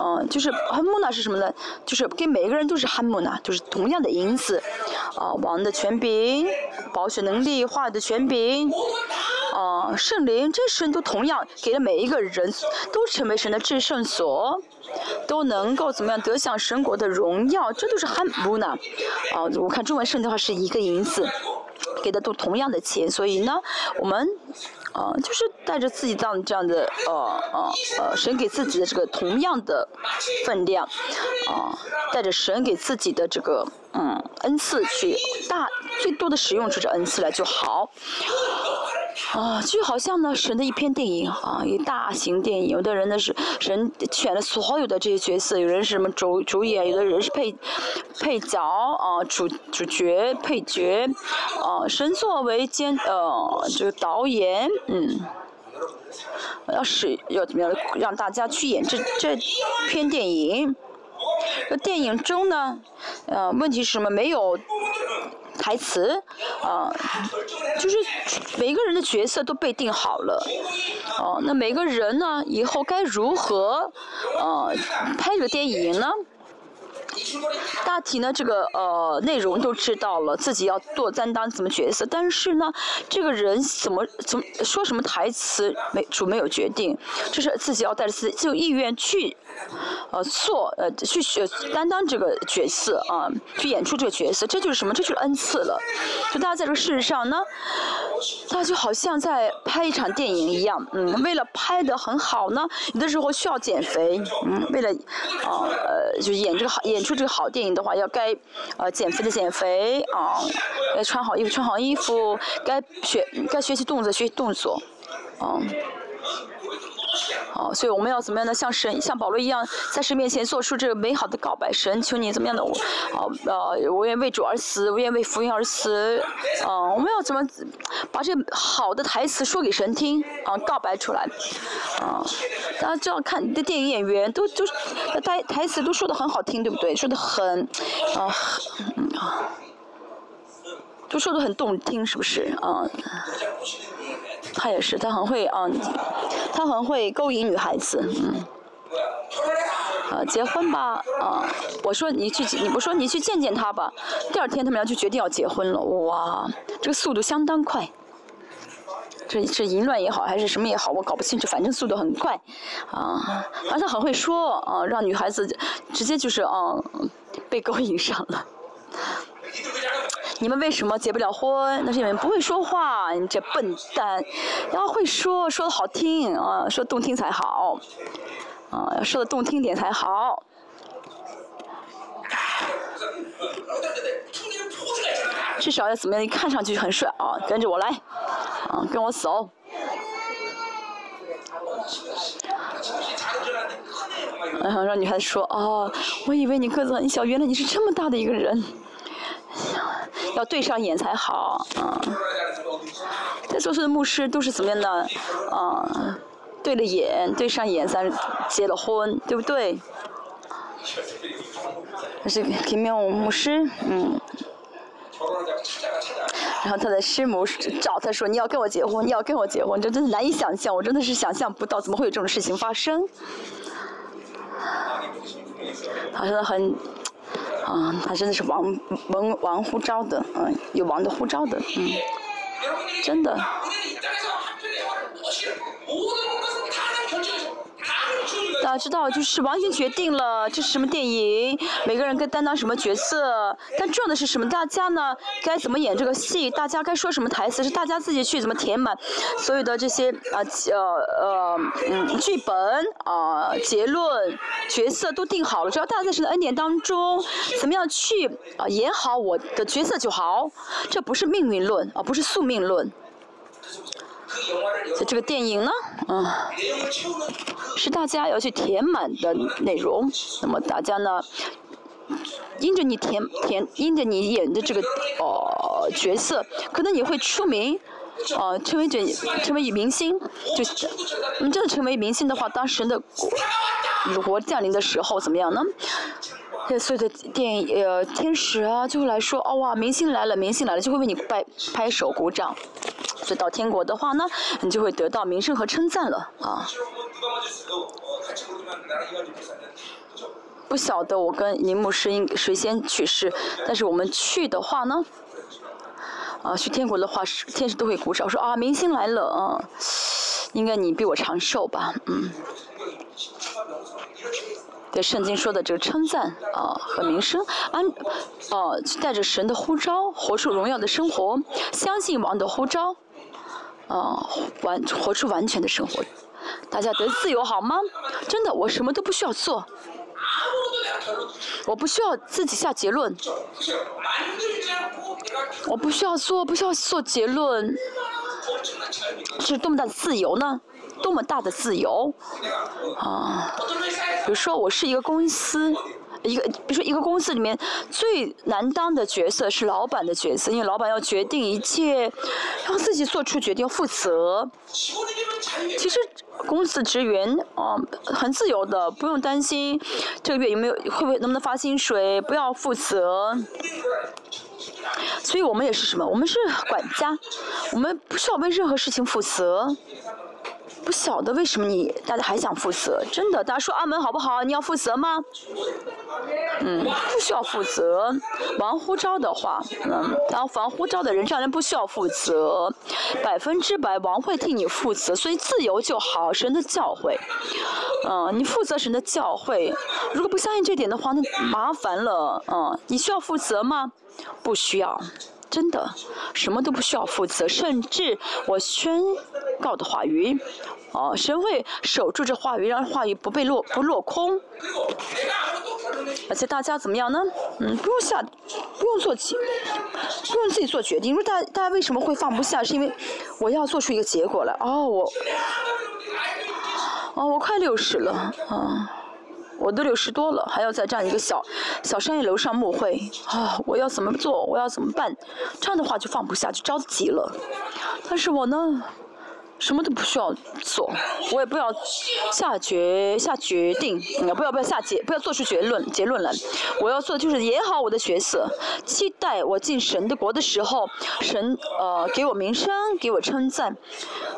嗯，就是哈姆呢是什么呢？就是给每一个人都是汉姆呢，就是同样的银子，啊，王的权柄、保血能力、话的权柄，啊，圣灵，这神都同样给了每一个人，都成为神的至圣所，都能够怎么样得享神国的荣耀，这都是汉姆呢，啊，我看中文圣的话是一个银子，给的都同样的钱，所以呢，我们。啊，就是带着自己这样这样的呃呃呃，神给自己的这个同样的分量，啊，带着神给自己的这个嗯恩赐去大最多的使用出这恩赐来就好。啊，就好像呢，神的一篇电影啊，一大型电影，有的人呢是神选了所有的这些角色，有人是什么主主演，有的人是配配角啊，主主角、配角，啊，神作为监呃这个导演，嗯，要使要怎么样让大家去演这这篇电影？那电影中呢，呃，问题是什么？没有。台词，啊，就是每个人的角色都被定好了，哦，那每个人呢，以后该如何，呃，拍这个电影呢？大体呢，这个呃内容都知道了，自己要做担当什么角色，但是呢，这个人怎么怎么说什么台词没主没有决定，就是自己要带着自己自有意愿去。呃，做呃去学担当这个角色啊，去演出这个角色，这就是什么？这就是恩赐了。就大家在这个事实上呢，他就好像在拍一场电影一样，嗯，为了拍得很好呢，有的时候需要减肥，嗯，为了啊呃，就演这个好演出这个好电影的话，要该呃减肥的减肥啊，该穿好衣服穿好衣服，该学该学习动作学习动作，啊。哦，所以我们要怎么样呢？像神，像保罗一样，在神面前做出这个美好的告白。神，求你怎么样的？我，哦，呃，我愿为主而死，我愿为福音而死。嗯，我们要怎么把这好的台词说给神听？啊，告白出来。啊，大家知道看你的电影演员都都台台词都说的很好听，对不对？说的很，啊，啊，都说的很动听，是不是？啊。他也是，他很会啊，他很会勾引女孩子，嗯，啊，结婚吧，啊，我说你去，你不说你去见见他吧，第二天他们俩就决定要结婚了，哇，这个速度相当快，这这淫乱也好还是什么也好，我搞不清楚，反正速度很快，啊，而且很会说，啊，让女孩子直接就是啊，被勾引上了。[LAUGHS] 你们为什么结不了婚？那是因为不会说话，你这笨蛋！要会说，说的好听啊，说动听才好，啊，要说的动听点才好。至少要怎么样？看上去很帅啊！跟着我来，啊，跟我走。然后让女孩子说：“哦，我以为你个子很小，原来你是这么大的一个人。”要对上眼才好，啊！在座的牧师都是怎么样的？嗯，对了眼，对上眼才结了婚，对不对？这是平面牧师，嗯。然后他的师母找他说：“你要跟我结婚，你要跟我结婚。”这真的难以想象，我真的是想象不到，怎么会有这种事情发生？他真的很。啊，他真的是王王王护照的，嗯，有王的护照的，嗯，真的。大家知道，就是完全决定了这是什么电影，每个人该担当什么角色。但重要的是什么？大家呢，该怎么演这个戏？大家该说什么台词？是大家自己去怎么填满所有的这些啊呃呃嗯剧本啊结论角色都定好了。只要大家在神的恩典当中，怎么样去啊演好我的角色就好。这不是命运论啊，不是宿命论。所以这个电影呢，嗯，是大家要去填满的内容。那么大家呢，因着你填填，因着你演的这个哦角色，可能你会出名，哦，成为这成为一明星。就你真的成为明星的话，当时的国国降临的时候怎么样呢？所有的电影呃天使啊，就会来说哦哇，明星来了，明星来了，就会为你拍拍手鼓掌。所以到天国的话呢，你就会得到名声和称赞了啊。不晓得我跟林牧师应谁先去世，但是我们去的话呢，啊，去天国的话，是天使都会鼓掌我说啊，明星来了啊，应该你比我长寿吧，嗯。对圣经说的这个称赞啊和名声，安，呃，带着神的呼召，活出荣耀的生活，相信王的呼召。啊，完活出完全的生活，大家得自由好吗？真的，我什么都不需要做，我不需要自己下结论，我不需要做，不需要做结论，是多么大的自由呢？多么大的自由啊！比如说，我是一个公司。一个，比如说一个公司里面最难当的角色是老板的角色，因为老板要决定一切，要自己做出决定，负责。其实公司职员啊，很自由的，不用担心这个月有没有会不会能不能发薪水，不要负责。所以我们也是什么？我们是管家，我们不需要为任何事情负责。不晓得为什么你大家还想负责？真的，大家说阿门好不好？你要负责吗？嗯，不需要负责。王呼召的话，嗯，然后王呼召的人，这样人不需要负责，百分之百王会替你负责，所以自由就好。神的教诲，嗯，你负责神的教诲。如果不相信这点的话，那麻烦了。嗯，你需要负责吗？不需要。真的，什么都不需要负责，甚至我宣告的话语，哦，神会守住这话语，让话语不被落不落空。而且大家怎么样呢？嗯，不用下，不用做决，不用自己做决定。说大大家为什么会放不下？是因为我要做出一个结果来。哦，我，哦，我快六十了，啊。我都六十多了，还要在这样一个小小商业楼上牧会啊！我要怎么做？我要怎么办？这样的话就放不下，就着急了。但是我呢，什么都不需要做，我也不要下决下决定，不要不要下结，不要做出结论结论来。我要做的就是演好我的角色，期待我进神的国的时候，神呃给我名声，给我称赞。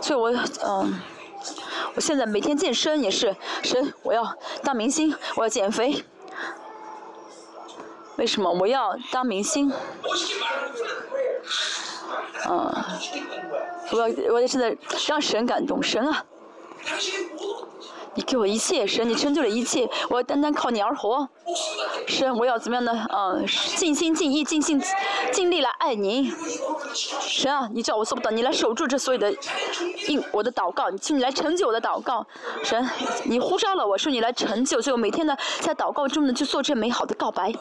所以我嗯。我现在每天健身也是神，我要当明星，我要减肥。为什么我要当明星？嗯，我要我现在让神感动，神啊！你给我一切，神，你成就了一切，我单单靠你而活。神，我要怎么样呢？嗯，尽心尽意、尽心尽力来爱你。神啊，你叫我做不到，你来守住这所有的应我的祷告，请你来成就我的祷告。神，你呼召了我说你来成就，所以我每天呢在祷告中呢去做这美好的告白。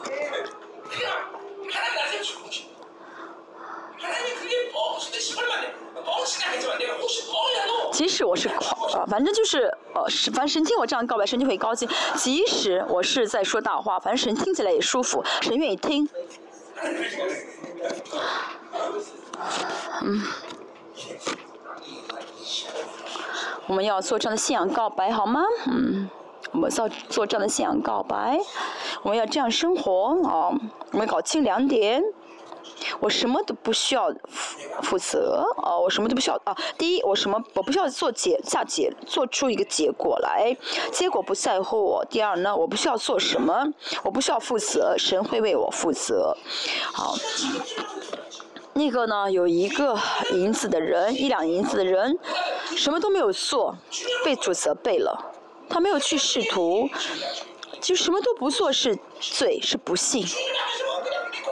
即使我是狂啊，反正就是呃，反正神听我这样告白，神就会高兴。即使我是在说大话，反正神听起来也舒服，神愿意听。嗯，我们要做这样的信仰告白，好吗？嗯，我们要做这样的信仰告白，我们要这样生活啊，我们搞清两点。我什么都不需要负责哦！我什么都不需要啊！第一，我什么我不需要做结下结做出一个结果来，结果不在乎我。第二呢，我不需要做什么，我不需要负责，神会为我负责。好，那个呢，有一个银子的人，一两银子的人，什么都没有做，被主责备了。他没有去试图，就什么都不做是罪，是不幸。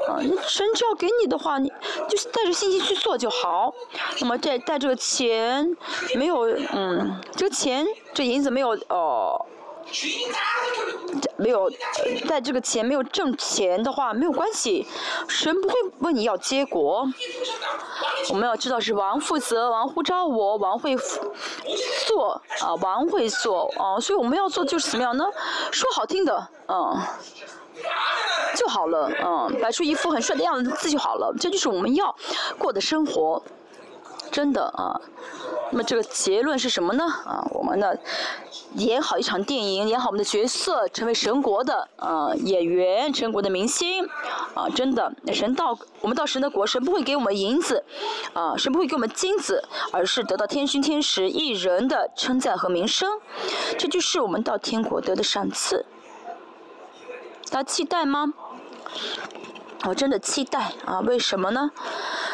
啊，你神只要给你的话，你就是带着信心去做就好。那么带带这个钱，没有，嗯，这个钱这银子没有，哦，没有带这个钱没有挣钱的话没有关系，神不会问你要结果。我们要知道是王负责，王呼召我，王会做，啊，王会做，啊，所以我们要做就是怎么样呢？说好听的，嗯。[LAUGHS] 就好了，嗯，摆出一副很帅的样子就好了，这就是我们要过的生活，真的啊。那么这个结论是什么呢？啊，我们呢演好一场电影，演好我们的角色，成为神国的啊演员，神国的明星啊，真的。神到我们到神的国，神不会给我们银子，啊，神不会给我们金子，而是得到天勋天使一人的称赞和名声，这就是我们到天国得的赏赐。大家期待吗？我真的期待啊！为什么呢？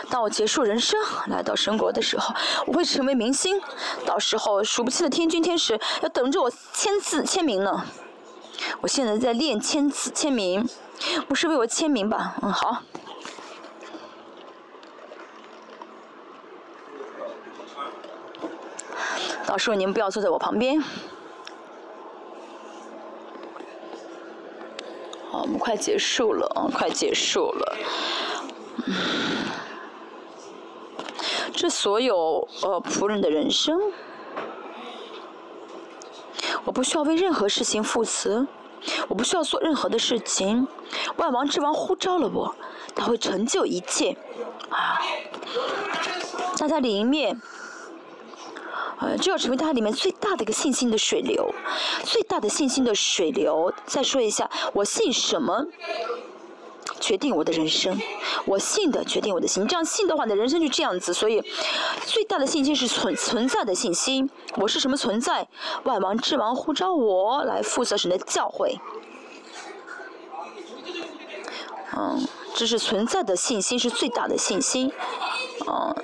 当我结束人生，来到神国的时候，我会成为明星。到时候数不清的天君天使要等着我签字签名呢。我现在在练签字签名，不是为我签名吧？嗯，好。到时候你们不要坐在我旁边。好，我们快结束了啊！快结束了。这所有呃仆人的人生，我不需要为任何事情负责，我不需要做任何的事情。万王之王呼召了我，他会成就一切啊！在他里面。呃，就要成为它里面最大的一个信心的水流，最大的信心的水流。再说一下，我信什么？决定我的人生，我信的决定我的心。这样信的话，你的人生就这样子。所以，最大的信心是存存在的信心。我是什么存在？万王之王呼召我来负责神的教会。嗯，这是存在的信心，是最大的信心。嗯，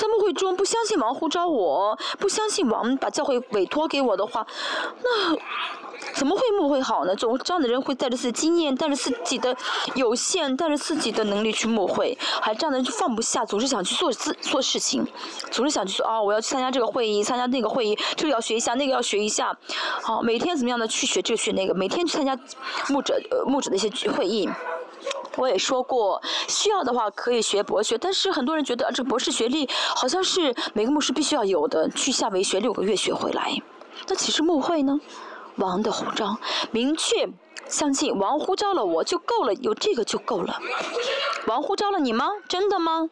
在牧会中不相信王呼召我，不相信王把教会委托给我的话，那。怎么会牧会好呢？总这样的人会带着自己的经验，带着自己的有限，带着自己的能力去牧会，还这样的人就放不下，总是想去做自做事情，总是想去说啊，我要去参加这个会议，参加那个会议，这个要学一下，那个要学一下，好，每天怎么样的去学这个学那个，每天去参加牧者呃牧者的一些会议。我也说过，需要的话可以学博学，但是很多人觉得这博士学历好像是每个牧师必须要有的，去夏威学六个月学回来，那其实牧会呢？王的呼召，明确相信王呼召了我就够了，有这个就够了。王呼召了你吗？真的吗？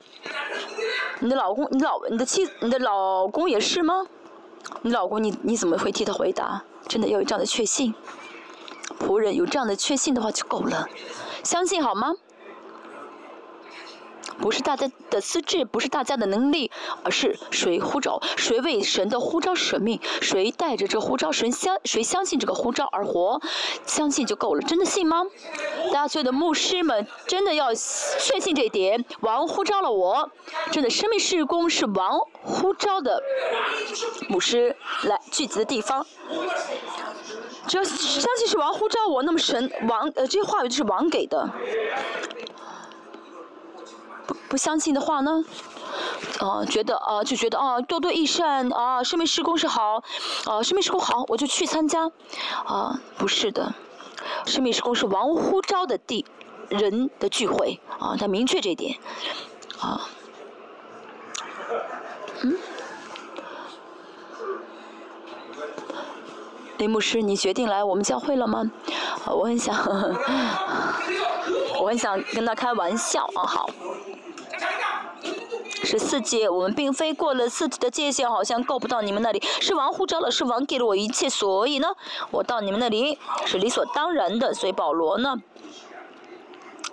你的老公，你老，你的妻，你的老公也是吗？你老公，你你怎么会替他回答？真的要有这样的确信。仆人有这样的确信的话就够了，相信好吗？不是大家的资质，不是大家的能力，而是谁呼召，谁为神的呼召舍命，谁带着这呼召神相，谁相信这个呼召而活，相信就够了。真的信吗？大家所有的牧师们，真的要确信这一点。王呼召了我，真的生命事工是王呼召的牧师来聚集的地方。只要相信是王呼召我，那么神王呃这话语就是王给的。不不相信的话呢，呃，觉得呃，就觉得啊，多多益善啊，生命施工是好，啊，生命施工好，我就去参加，啊，不是的，生命施工是王呼召的地人的聚会，啊，他明确这一点，啊，嗯，林牧师，你决定来我们教会了吗？我很想，我很想跟他开玩笑啊，好。十四节，我们并非过了四级的界限，好像够不到你们那里。是王呼召了，是王给了我一切，所以呢，我到你们那里是理所当然的。所以保罗呢，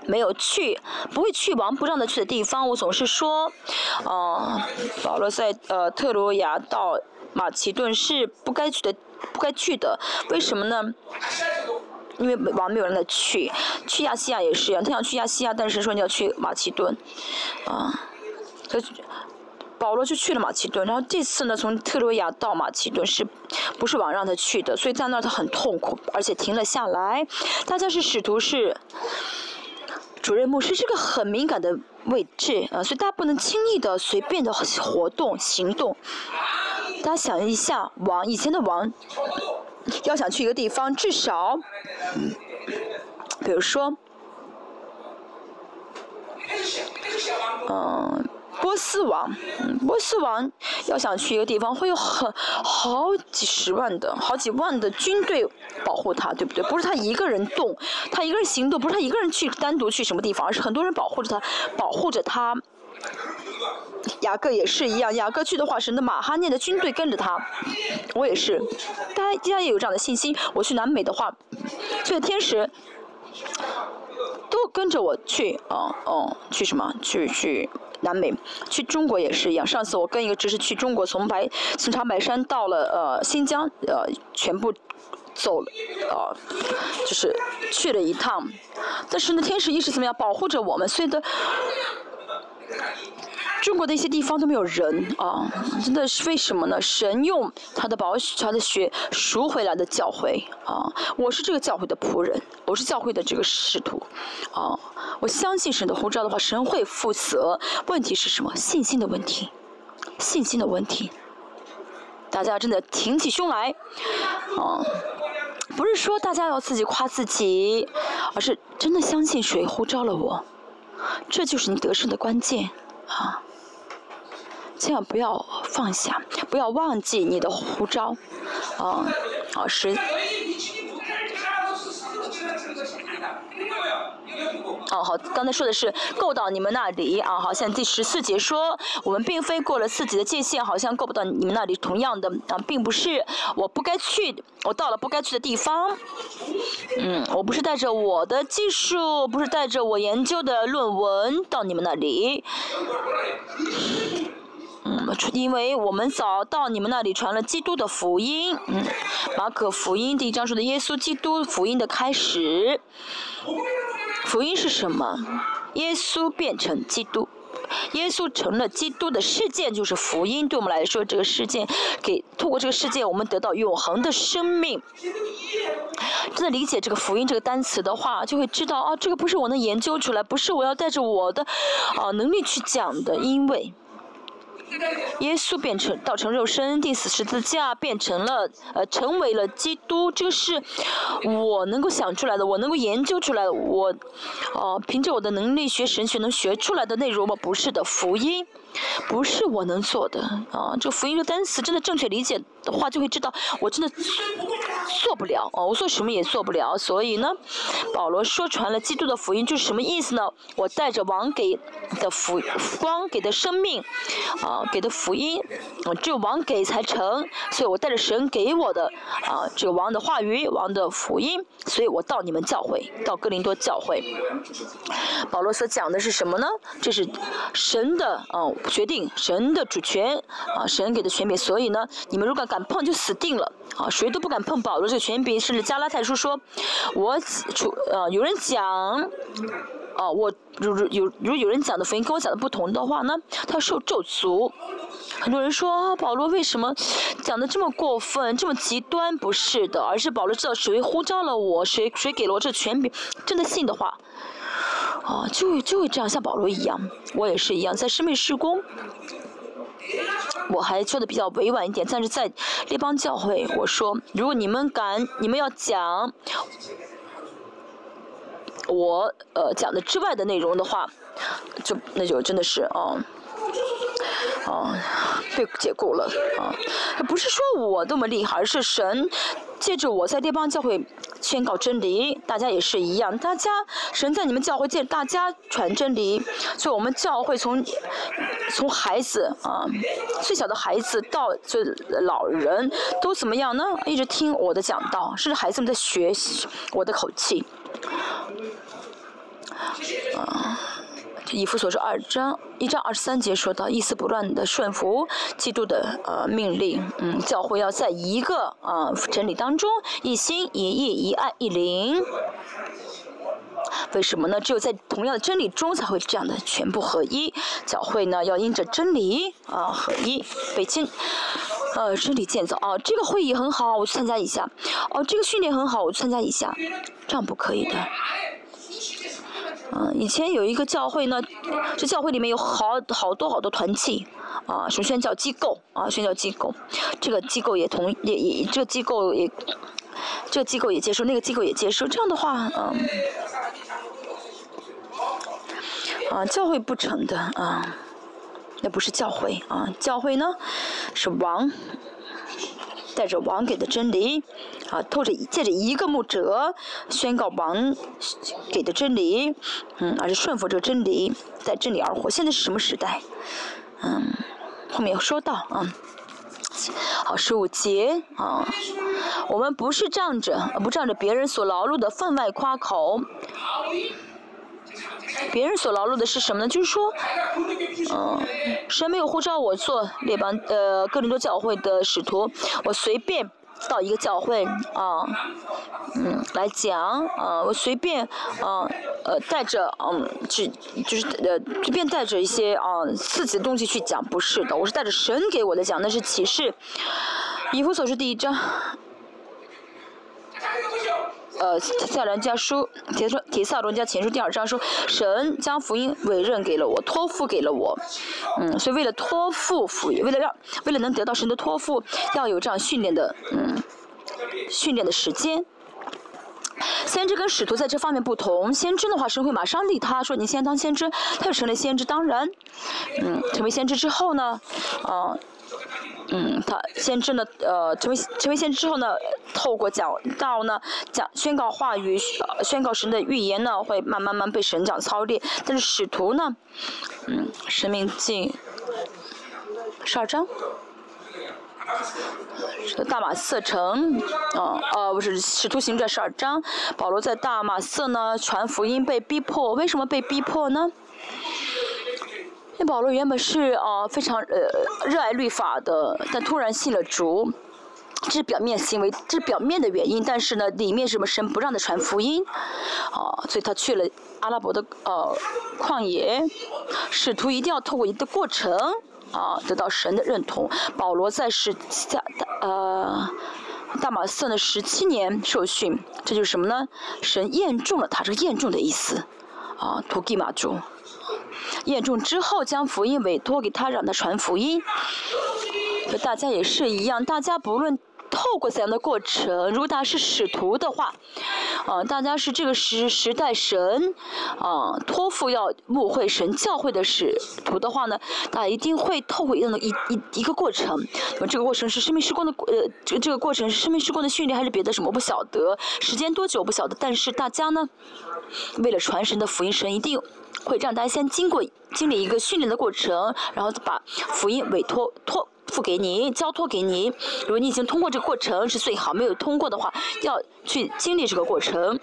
没有去，不会去王不让他去的地方。我总是说，呃，保罗在呃特罗亚到马其顿是不该去的，不该去的。为什么呢？因为王没有让他去，去亚细亚也是一样，他想去亚细亚，但是说你要去马其顿，啊。他保罗就去了马其顿，然后这次呢，从特洛亚到马其顿是，不是王让他去的，所以在那儿他很痛苦，而且停了下来。大家是使徒是主任牧师，是个很敏感的位置啊，所以大家不能轻易的随便的活动行动。大家想一下，王以前的王要想去一个地方，至少，比如说，嗯。波斯王，波斯王要想去一个地方，会有很好几十万的好几万的军队保护他，对不对？不是他一个人动，他一个人行动，不是他一个人去单独去什么地方，而是很多人保护着他，保护着他。雅各也是一样，雅各去的话，是那马哈念的军队跟着他。我也是，大家大家也有这样的信心。我去南美的话，这个天使都跟着我去，哦哦，去什么？去去。南美，去中国也是一样。上次我跟一个只是去中国，从白从长白山到了呃新疆，呃全部走了，呃就是去了一趟。但是呢，天使一直怎么样保护着我们，所以的。中国的一些地方都没有人啊，真的是为什么呢？神用他的宝血、他的血赎回来的教会啊！我是这个教会的仆人，我是教会的这个使徒啊！我相信神的呼召的话，神会负责。问题是什么？信心的问题，信心的问题。大家真的挺起胸来啊！不是说大家要自己夸自己，而是真的相信谁呼召了我，这就是你得胜的关键啊！千万不要放下，不要忘记你的呼召，啊，啊是。哦，好，刚才说的是够到你们那里啊，好像第十四节说，我们并非过了自己的界限，好像够不到你们那里。同样的啊，并不是我不该去，我到了不该去的地方。嗯，我不是带着我的技术，不是带着我研究的论文到你们那里。嗯，因为我们早到你们那里传了基督的福音。嗯，马可福音第一章说的耶稣基督福音的开始。福音是什么？耶稣变成基督，耶稣成了基督的事件就是福音。对我们来说，这个事件给透过这个事件，我们得到永恒的生命。真的理解这个福音这个单词的话，就会知道啊，这个不是我能研究出来，不是我要带着我的啊能力去讲的，因为。耶稣变成道成肉身，钉死十字架，变成了呃，成为了基督。这个是我能够想出来的，我能够研究出来的，我哦，凭着我的能力学神学能学出来的内容吗？不是的，福音。不是我能做的啊！这个福音的单词真的正确理解的话，就会知道我真的做不了啊！我做什么也做不了。所以呢，保罗说传了基督的福音，就是什么意思呢？我带着王给的福光给的生命啊，给的福音啊，只有王给才成。所以我带着神给我的啊，这个王的话语，王的福音。所以我到你们教会，到哥林多教会。保罗所讲的是什么呢？这是神的啊。决定神的主权啊，神给的权柄，所以呢，你们如果敢碰就死定了啊，谁都不敢碰保罗这个权柄。甚至加拉太书说，我出呃有人讲，啊我如如有如有人讲的福音跟我讲的不同的话呢，他受咒诅。很多人说保罗为什么讲的这么过分，这么极端？不是的，而是保罗知道谁呼召了我，谁谁给了我这权柄，真的信的话。哦，就就会这样，像保罗一样，我也是一样，在生命施工，我还说的比较委婉一点，但是在列邦教会，我说，如果你们敢，你们要讲我呃讲的之外的内容的话，就那就真的是哦。[LAUGHS] 哦，被解雇了啊！不是说我多么厉害，而是神借着我在列邦教会宣告真理，大家也是一样。大家神在你们教会借大家传真理，所以我们教会从从孩子啊，最小的孩子到这老人都怎么样呢？一直听我的讲道，甚至孩子们在学习我的口气啊。以弗所说二章一章二十三节说到，一丝不乱的顺服基督的呃命令，嗯，教会要在一个啊真理当中一心一意一爱一灵。为什么呢？只有在同样的真理中才会这样的全部合一。教会呢要因着真理啊合一北京，呃真理建造啊。这个会议很好，我去参加一下。哦，这个训练很好，我去参加一下。这样不可以的。嗯，以前有一个教会呢，这教会里面有好好多好多团契，啊，什么宣教机构啊，宣教机构，这个机构也同也也，这个机构也，这个机构也接受，那个机构也接受，这样的话，嗯，啊，教会不成的啊，那不是教会啊，教会呢是王。带着王给的真理，啊，透着借着一个牧者宣告王给的真理，嗯，而是顺服这个真理，在真理而活。现在是什么时代？嗯，后面有说到啊，好十五节啊，我们不是仗着不仗着别人所劳碌的分外夸口。别人所劳碌的是什么呢？就是说，嗯，神没有呼召我做列邦呃哥林多教会的使徒，我随便到一个教会啊，嗯，来讲啊，我随便啊呃带着嗯去就是呃随便带着一些啊自己的东西去讲，不是的，我是带着神给我的讲，那是启示，以弗所书第一章。呃，提萨伦家书，提说提萨伦家前书第二章说，神将福音委任给了我，托付给了我，嗯，所以为了托付福音，为了让，为了能得到神的托付，要有这样训练的，嗯，训练的时间。先知跟使徒在这方面不同，先知的话，神会马上立他说你先当先知，他就成了先知。当然，嗯，成为先知之后呢，啊。嗯，他先知呢，呃，成为成为先知之后呢，透过讲道呢，讲宣告话语，宣告神的预言呢，会慢慢慢被神讲操练。但是使徒呢，嗯，生命进十二章，大马色城，啊呃不是使徒行传十二章，保罗在大马色呢传福音被逼迫，为什么被逼迫呢？那保罗原本是啊非常呃热爱律法的，但突然信了主，这是表面行为，这是表面的原因。但是呢，里面什么神不让他传福音，啊，所以他去了阿拉伯的呃旷野。使徒一定要透过一个过程啊，得到神的认同。保罗在是在呃大马色的十七年受训，这就是什么呢？神验中了他，这个验中的意思啊，图基马主。验中之后，将福音委托给他，让他传福音。和大家也是一样，大家不论透过怎样的过程，如果大家是使徒的话，啊，大家是这个时时代神啊托付要牧会神教会的使徒的话呢，大家一定会透过一样的一一一个过程。那么这个过程是生命时光的呃，这这个过程是生命时光的训练，还是别的什么？我不晓得，时间多久不晓得。但是大家呢，为了传神的福音，神一定。会让大家先经过经历一个训练的过程，然后把福音委托托付给你，交托给你。如果你已经通过这个过程是最好，没有通过的话，要去经历这个过程。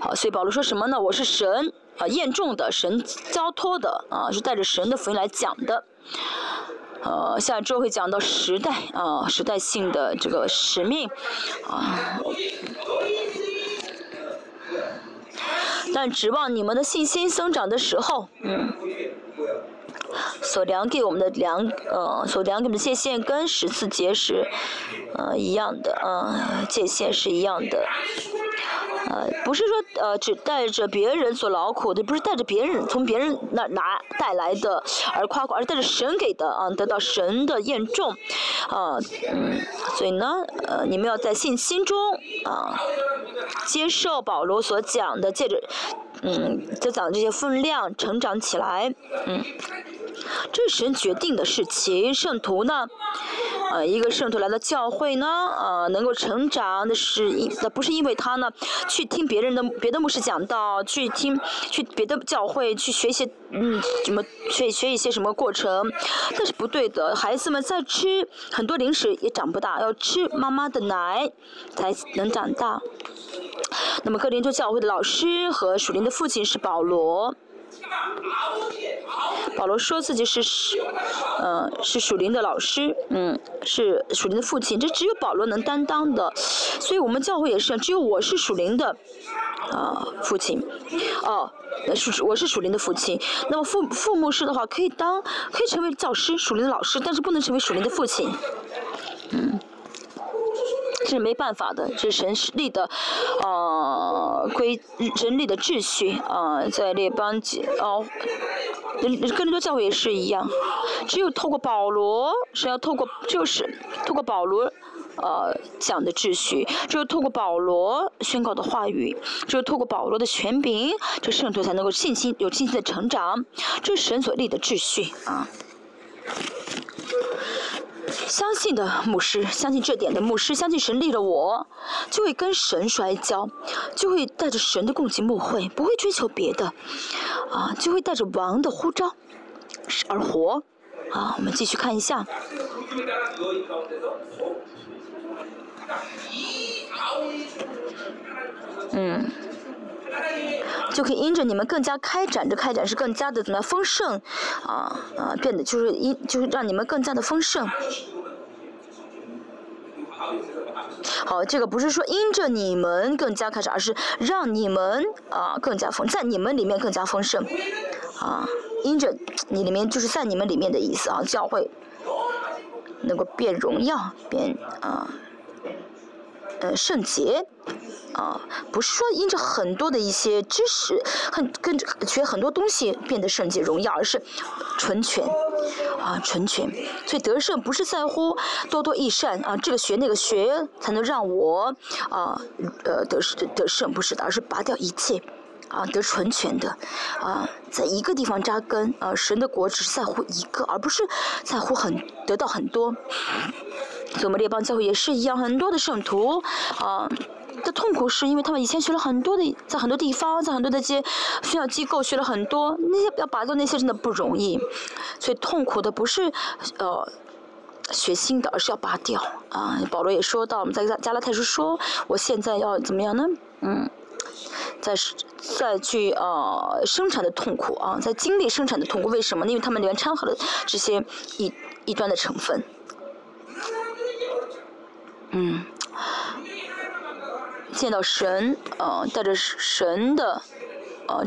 好，所以保罗说什么呢？我是神啊，验中的神交托的啊，是带着神的福音来讲的。呃，下周会讲到时代啊，时代性的这个使命啊。但指望你们的信心增长的时候，所量给我们的量，呃，所量给我们的界限跟十次节是，呃，一样的，呃，界限是一样的。呃，不是说呃，只带着别人所劳苦的，不是带着别人从别人那拿带来的而夸夸，而是带着神给的啊，得到神的验重，啊，嗯，所以呢，呃，你们要在信心中啊，接受保罗所讲的，借着，嗯，就讲这些分量成长起来，嗯。这是神决定的事情。圣徒呢，呃，一个圣徒来到教会呢，呃，能够成长，那是因，那不是因为他呢，去听别人的别的牧师讲道，去听去别的教会去学习，嗯，什么学学一些什么过程，那是不对的。孩子们在吃很多零食也长不大，要吃妈妈的奶才能长大。那么格林多教会的老师和属灵的父亲是保罗。保罗说自己是是，嗯，是属灵的老师，嗯，是属灵的父亲，这只有保罗能担当的，所以我们教会也是，只有我是属灵的，啊，父亲，哦，属我是属灵的父亲，那么父父母师的话可以当，可以成为教师，属灵的老师，但是不能成为属灵的父亲，嗯。这是没办法的，这是神立的，呃，规人力的秩序啊，在列邦级哦，跟多教也是一样，只有透过保罗，是要透过就是透过保罗呃讲的秩序，只有透过保罗宣告的话语，只有透过保罗的权柄，这圣徒才能够信心有信心的成长，这是神所立的秩序啊。相信的牧师，相信这点的牧师，相信神立了我，就会跟神摔跤，就会带着神的共情牧会，不会追求别的，啊，就会带着王的呼召而活，啊，我们继续看一下，嗯，就可以因着你们更加开展，着开展是更加的怎么样丰盛，啊啊，变得就是因就是让你们更加的丰盛。好，这个不是说因着你们更加开始，而是让你们啊更加丰，在你们里面更加丰盛，啊，因着你里面就是在你们里面的意思啊，教会能够变荣耀，变啊，呃圣洁。啊，不是说因着很多的一些知识，很跟着学很多东西变得圣洁荣耀，而是纯全，啊纯全。所以得胜不是在乎多多益善啊，这个学那个学才能让我啊呃得得胜，不是的，而是拔掉一切啊得纯全的啊，在一个地方扎根啊，神的国只是在乎一个，而不是在乎很得到很多。所以我们列邦教会也是一样，很多的圣徒啊的痛苦是因为他们以前学了很多的，在很多地方，在很多的些学校机构学了很多，那些要拔掉那些真的不容易，所以痛苦的不是呃。学新的，而是要拔掉啊！保罗也说到，我们在加拉太书说，我现在要怎么样呢？嗯，在在去呃生产的痛苦啊，在经历生产的痛苦，为什么？因为他们里面掺和了这些异异端的成分。嗯，见到神，呃，带着神的，呃，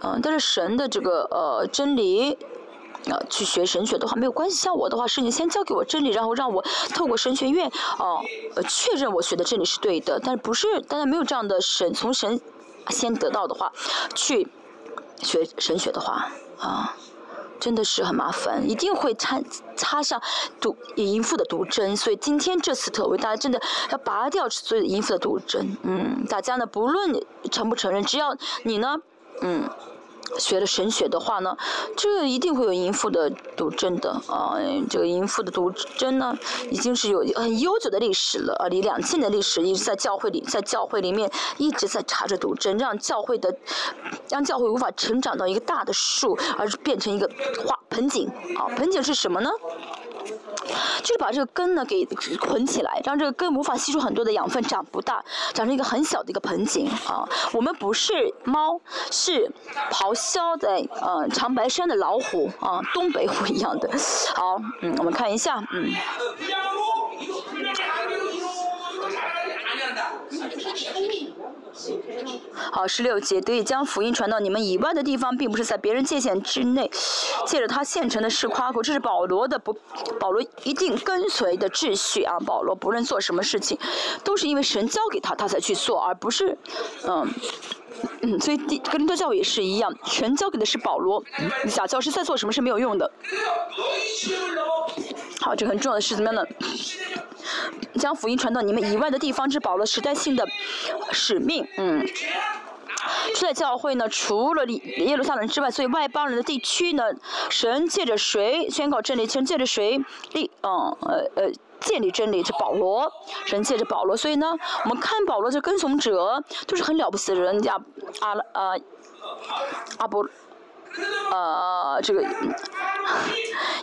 呃，带着神的这个呃真理。啊，去学神学的话没有关系，像我的话，是你先教给我真理，然后让我透过神学院，哦，呃，确认我学的真理是对的。但是不是大家没有这样的神，从神先得到的话，去学神学的话，啊，真的是很麻烦，一定会插插上毒淫妇的毒针。所以今天这次特为大家真的要拔掉所有淫妇的毒针。嗯，大家呢，不论承不承认，只要你呢，嗯。学了神学的话呢，这一定会有淫妇的毒针的啊！这个淫妇的毒针呢，已经是有很悠久的历史了啊！你两千年历史一直在教会里，在教会里面一直在插着毒针，让教会的让教会无法成长到一个大的树，而变成一个花盆景啊！盆景是什么呢？就是把这个根呢给捆起来，让这个根无法吸收很多的养分，长不大，长成一个很小的一个盆景啊。我们不是猫，是咆哮在呃长白山的老虎啊，东北虎一样的。好，嗯，我们看一下，嗯。好，十六节得以将福音传到你们以外的地方，并不是在别人界限之内，借着他现成的事夸口，这是保罗的不，保罗一定跟随的秩序啊。保罗不论做什么事情，都是因为神交给他，他才去做，而不是，嗯，嗯，所以格林多教也是一样，神交给的是保罗，假教师在做什么是没有用的。好，这很重要的是怎么样呢？将福音传到你们以外的地方，是保罗时代性的使命。嗯，初代教会呢，除了耶路撒冷之外，所以外邦人的地区呢，神借着谁宣告真理？神借着谁立？嗯，呃呃，建立真理是保罗，神借着保罗。所以呢，我们看保罗这跟从者都是很了不起的人，家阿拉呃阿伯呃这个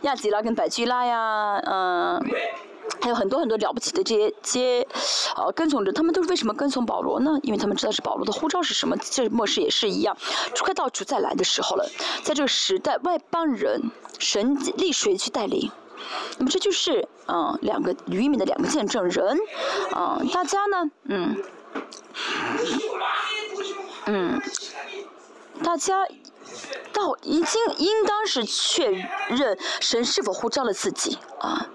亚吉拉跟百基拉呀，嗯。还有很多很多了不起的这些接，呃，跟从者，他们都是为什么跟从保罗呢？因为他们知道是保罗的护照是什么。这末世也是一样，快到主再来的时候了，在这个时代，外邦人神立谁去带领？那么这就是嗯，两个渔民的两个见证人，嗯，大家呢，嗯，嗯，大家到已经应当是确认神是否呼召了自己啊。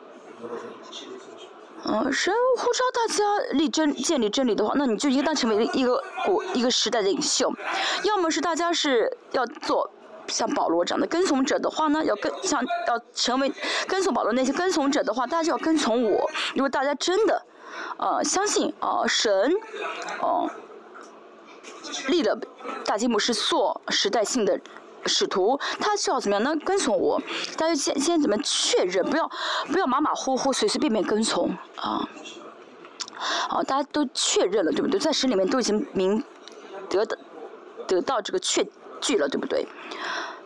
嗯，神呼召大家立真建立真理的话，那你就应当成为一个国一个时代的领袖。要么是大家是要做像保罗这样的跟从者的话呢，要跟像要成为跟从保罗那些跟从者的话，大家就要跟从我。如果大家真的呃相信啊神哦立了大吉姆是做时代性的。使徒他需要怎么样？呢？跟从我，大家先先怎么确认？不要不要马马虎虎、随随便便跟从啊！好，大家都确认了，对不对？在神里面都已经明得得到这个确据了，对不对？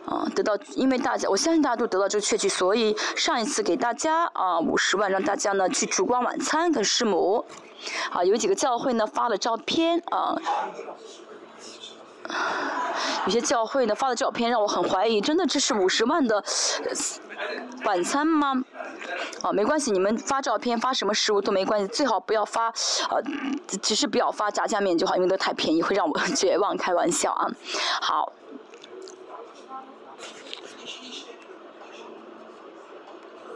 啊，得到，因为大家我相信大家都得到这个确据，所以上一次给大家啊五十万，让大家呢去烛光晚餐跟师母，啊，有几个教会呢发了照片啊。有些教会呢发的照片让我很怀疑，真的这是五十万的晚餐吗？啊，没关系，你们发照片发什么食物都没关系，最好不要发，呃，只是不要发炸酱面就好，因为都太便宜会让我 [LAUGHS] 绝望。开玩笑啊，好。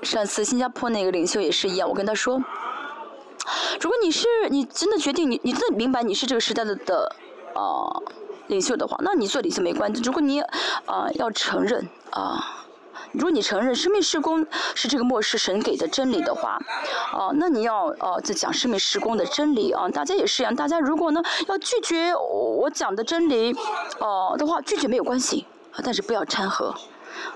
上次新加坡那个领袖也是一样，我跟他说，如果你是你真的决定你你真的明白你是这个时代的的啊。领袖的话，那你做领袖没关系。如果你啊要承认啊，如果你承认生命施工是这个末世神给的真理的话，啊，那你要呃在讲生命施工的真理啊，大家也是一样，大家如果呢要拒绝我讲的真理，哦的话，拒绝没有关系，但是不要掺和。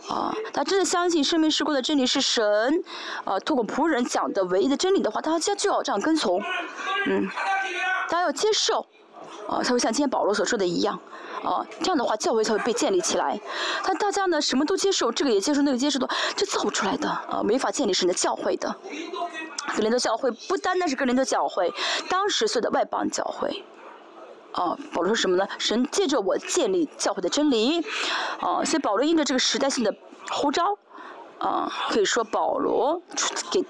啊，他真的相信生命事故的真理是神，啊，通过仆人讲的唯一的真理的话，大家就要这样跟从，嗯，大家要接受，啊，才会像今天保罗所说的一样，啊，这样的话教会才会被建立起来。但大家呢，什么都接受，这个也接受，那个接受的，这造不出来的，啊，没法建立神的教会的。格林多教会不单单是格林多教会，当时所有的外邦教会。啊，保罗说什么呢？神借着我建立教会的真理，啊，所以保罗因着这个时代性的呼召，啊，可以说保罗给。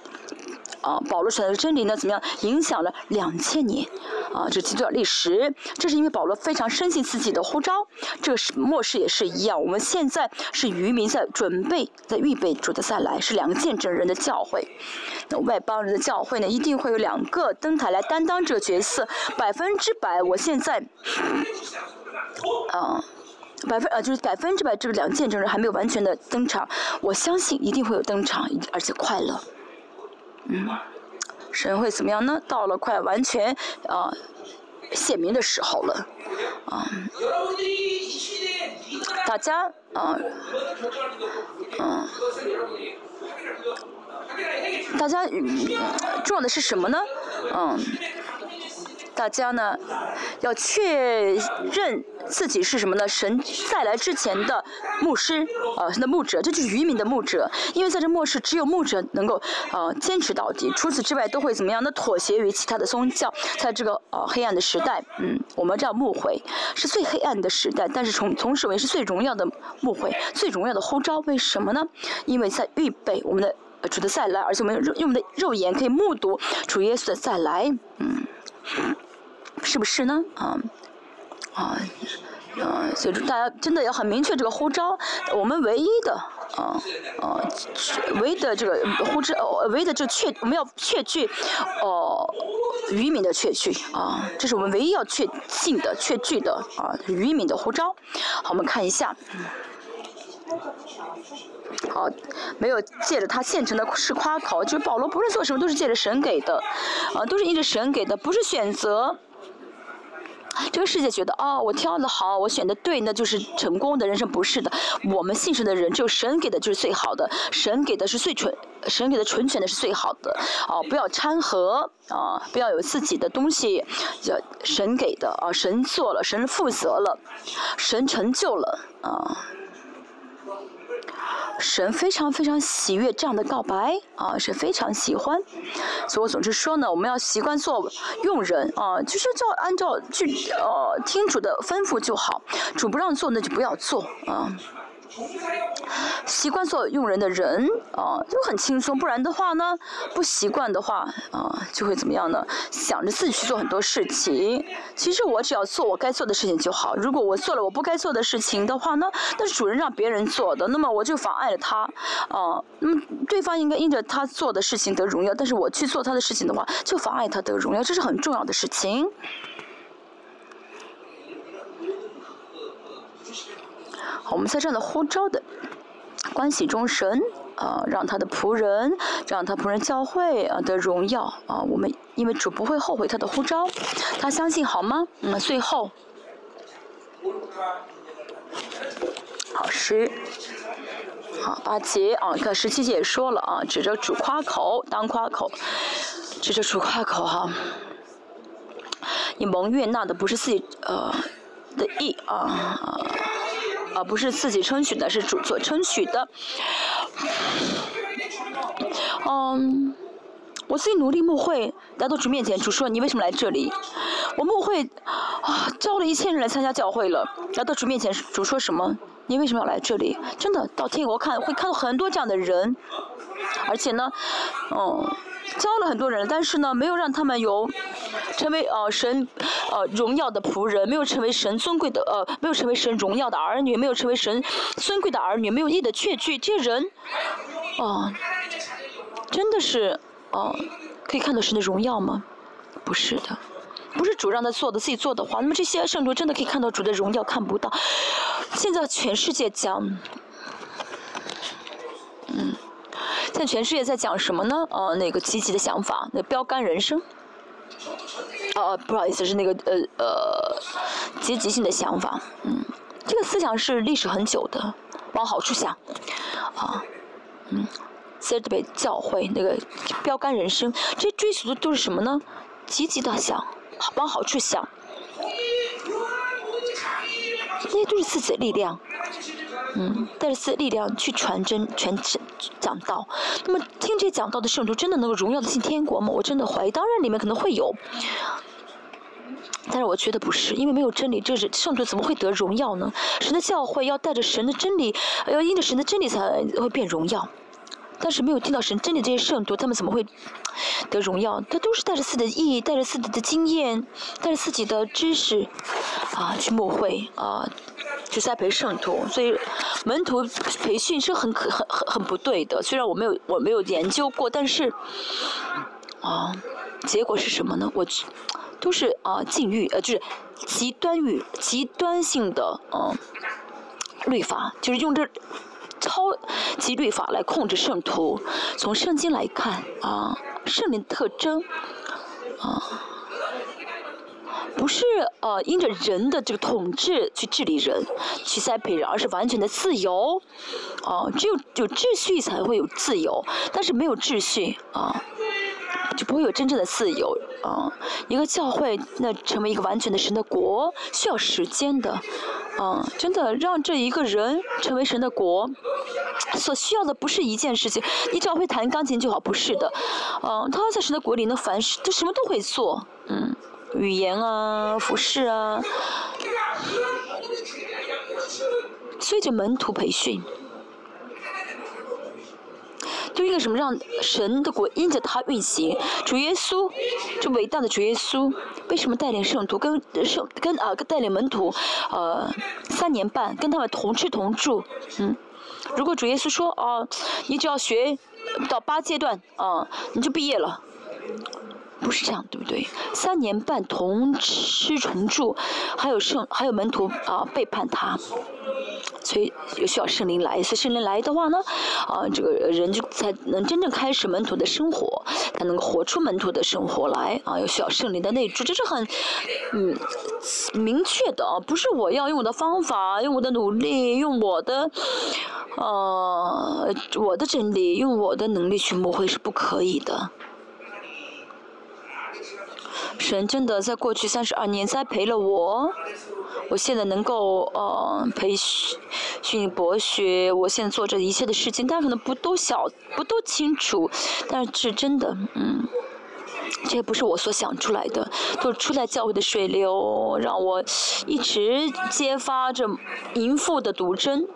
啊，保罗传的真理呢，怎么样影响了两千年？啊，这基督教历史，这是因为保罗非常深信自己的呼召。这个是末世也是一样，我们现在是渔民在准备，在预备主的再来，是两个见证人的教会。那外邦人的教会呢，一定会有两个灯台来担当这个角色，百分之百。我现在，啊，百分呃就是百分之百，这个两个见证人还没有完全的登场，我相信一定会有登场，而且快乐。嗯，神会怎么样呢？到了快完全啊显明的时候了，啊，大家啊，嗯，大家重要的是什么呢？嗯。大家呢，要确认自己是什么呢？神再来之前的牧师，啊，那牧者，这就是渔民的牧者。因为在这末世，只有牧者能够啊坚持到底，除此之外都会怎么样？呢？妥协于其他的宗教。在这个呃黑暗的时代，嗯，我们这样牧会是最黑暗的时代，但是从从始为是最荣耀的牧会，最荣耀的呼召。为什么呢？因为在预备我们的主的再来，而且我们用我们的肉眼可以目睹主耶稣的再来，嗯。是不是呢？啊，啊，啊，所以大家真的要很明确这个呼召，我们唯一的，啊，啊，唯一的这个呼召，唯一的这确，我们要确据，哦，渔民的确据，啊，这是我们唯一要确信的确据的，啊，渔民的呼召。好，我们看一下。好，没有借着他现成的是夸口，就是保罗不论做什么都是借着神给的，啊，都是依着神给的，不是选择。这个世界觉得哦，我挑的好，我选的对，那就是成功的人生不是的。我们信神的人，只有神给的就是最好的，神给的是最纯，神给的纯全的是最好的。哦，不要掺和啊，不要有自己的东西，叫神给的啊，神做了，神负责了，神成就了啊。神非常非常喜悦这样的告白啊，是非常喜欢。所以我总是说呢，我们要习惯做用人啊，就是叫按照去呃听主的吩咐就好，主不让做那就不要做啊。习惯做佣人的人啊，就很轻松；不然的话呢，不习惯的话啊，就会怎么样呢？想着自己去做很多事情。其实我只要做我该做的事情就好。如果我做了我不该做的事情的话呢，那是主人让别人做的，那么我就妨碍了他啊。那么对方应该因着他做的事情得荣耀，但是我去做他的事情的话，就妨碍他得荣耀，这是很重要的事情。我们在这样的呼召的关系中，神啊，让他的仆人，让他仆人教会啊的荣耀啊，我们因为主不会后悔他的呼召，他相信好吗？那嗯，最后，好十，好八节啊，看十七节也说了啊，指着主夸口当夸口，指着主夸口哈，你蒙悦纳的不是自己呃的意啊。啊，不是自己称许的，是主所称许的。嗯，我自己努力慕会，来到主面前，主说你为什么来这里？我慕会啊，招了一千人来参加教会了，来到主面前，主说什么？你为什么要来这里？真的，到天国看会看到很多这样的人，而且呢，嗯。教了很多人，但是呢，没有让他们有成为呃神呃荣耀的仆人，没有成为神尊贵的呃，没有成为神荣耀的儿女，没有成为神尊贵的儿女，没有义的确据，这些人，哦，真的是哦，可以看到神的荣耀吗？不是的，不是主让他做的，自己做的话，那么这些圣徒真的可以看到主的荣耀，看不到。现在全世界讲。嗯，现在全世界在讲什么呢？呃，那个积极的想法，那标杆人生。哦，不好意思，是那个呃呃积极性的想法。嗯，这个思想是历史很久的，往好处想。啊，嗯 c e r t 教会那个标杆人生，这追求的都是什么呢？积极的想，往好处想。那些都是自己的力量，嗯，带着自己的力量去传真、传讲道。那么听这讲道的圣徒，真的能够荣耀的进天国吗？我真的怀疑。当然，里面可能会有，但是我觉得不是，因为没有真理，这是圣徒怎么会得荣耀呢？神的教会要带着神的真理，要因着神的真理才会变荣耀。但是没有听到神真理这些圣徒，他们怎么会得荣耀？他都是带着自己的意义，带着自己的经验，带着自己的知识啊去牧会啊，去栽培圣徒。所以门徒培训是很可很很很不对的。虽然我没有我没有研究过，但是啊，结果是什么呢？我都是啊禁欲呃就是极端欲极端性的啊律法，就是用这。超级律法来控制圣徒。从圣经来看啊，圣灵特征啊，不是呃因着人的这个统治去治理人，去栽培人，而是完全的自由。啊，只有有秩序才会有自由，但是没有秩序啊。就不会有真正的自由啊！一个教会那成为一个完全的神的国，需要时间的，啊，真的让这一个人成为神的国，所需要的不是一件事情，你只要会弹钢琴就好，不是的，啊，他在神的国里能凡事，他什么都会做，嗯，语言啊，服饰啊，所以就门徒培训。就一个什么让神的国因着他运行，主耶稣，这伟大的主耶稣，为什么带领圣徒跟圣跟啊带领门徒，呃三年半跟他们同吃同住，嗯，如果主耶稣说啊，你只要学到八阶段啊，你就毕业了。不是这样，对不对？三年半同吃同住，还有圣，还有门徒啊背叛他，所以有需要圣灵来。所以圣灵来的话呢，啊，这个人就才能真正开始门徒的生活，才能够活出门徒的生活来。啊，有需要圣灵的内住，这是很嗯明确的啊，不是我要用我的方法，用我的努力，用我的呃我的真理，用我的能力去磨会是不可以的。神真的在过去三十二年栽培了我，我现在能够呃培训博学，我现在做这一切的事情，大家可能不都晓不都清楚，但是真的，嗯，这也不是我所想出来的，都是初来教会的水流，让我一直揭发着淫妇的毒针。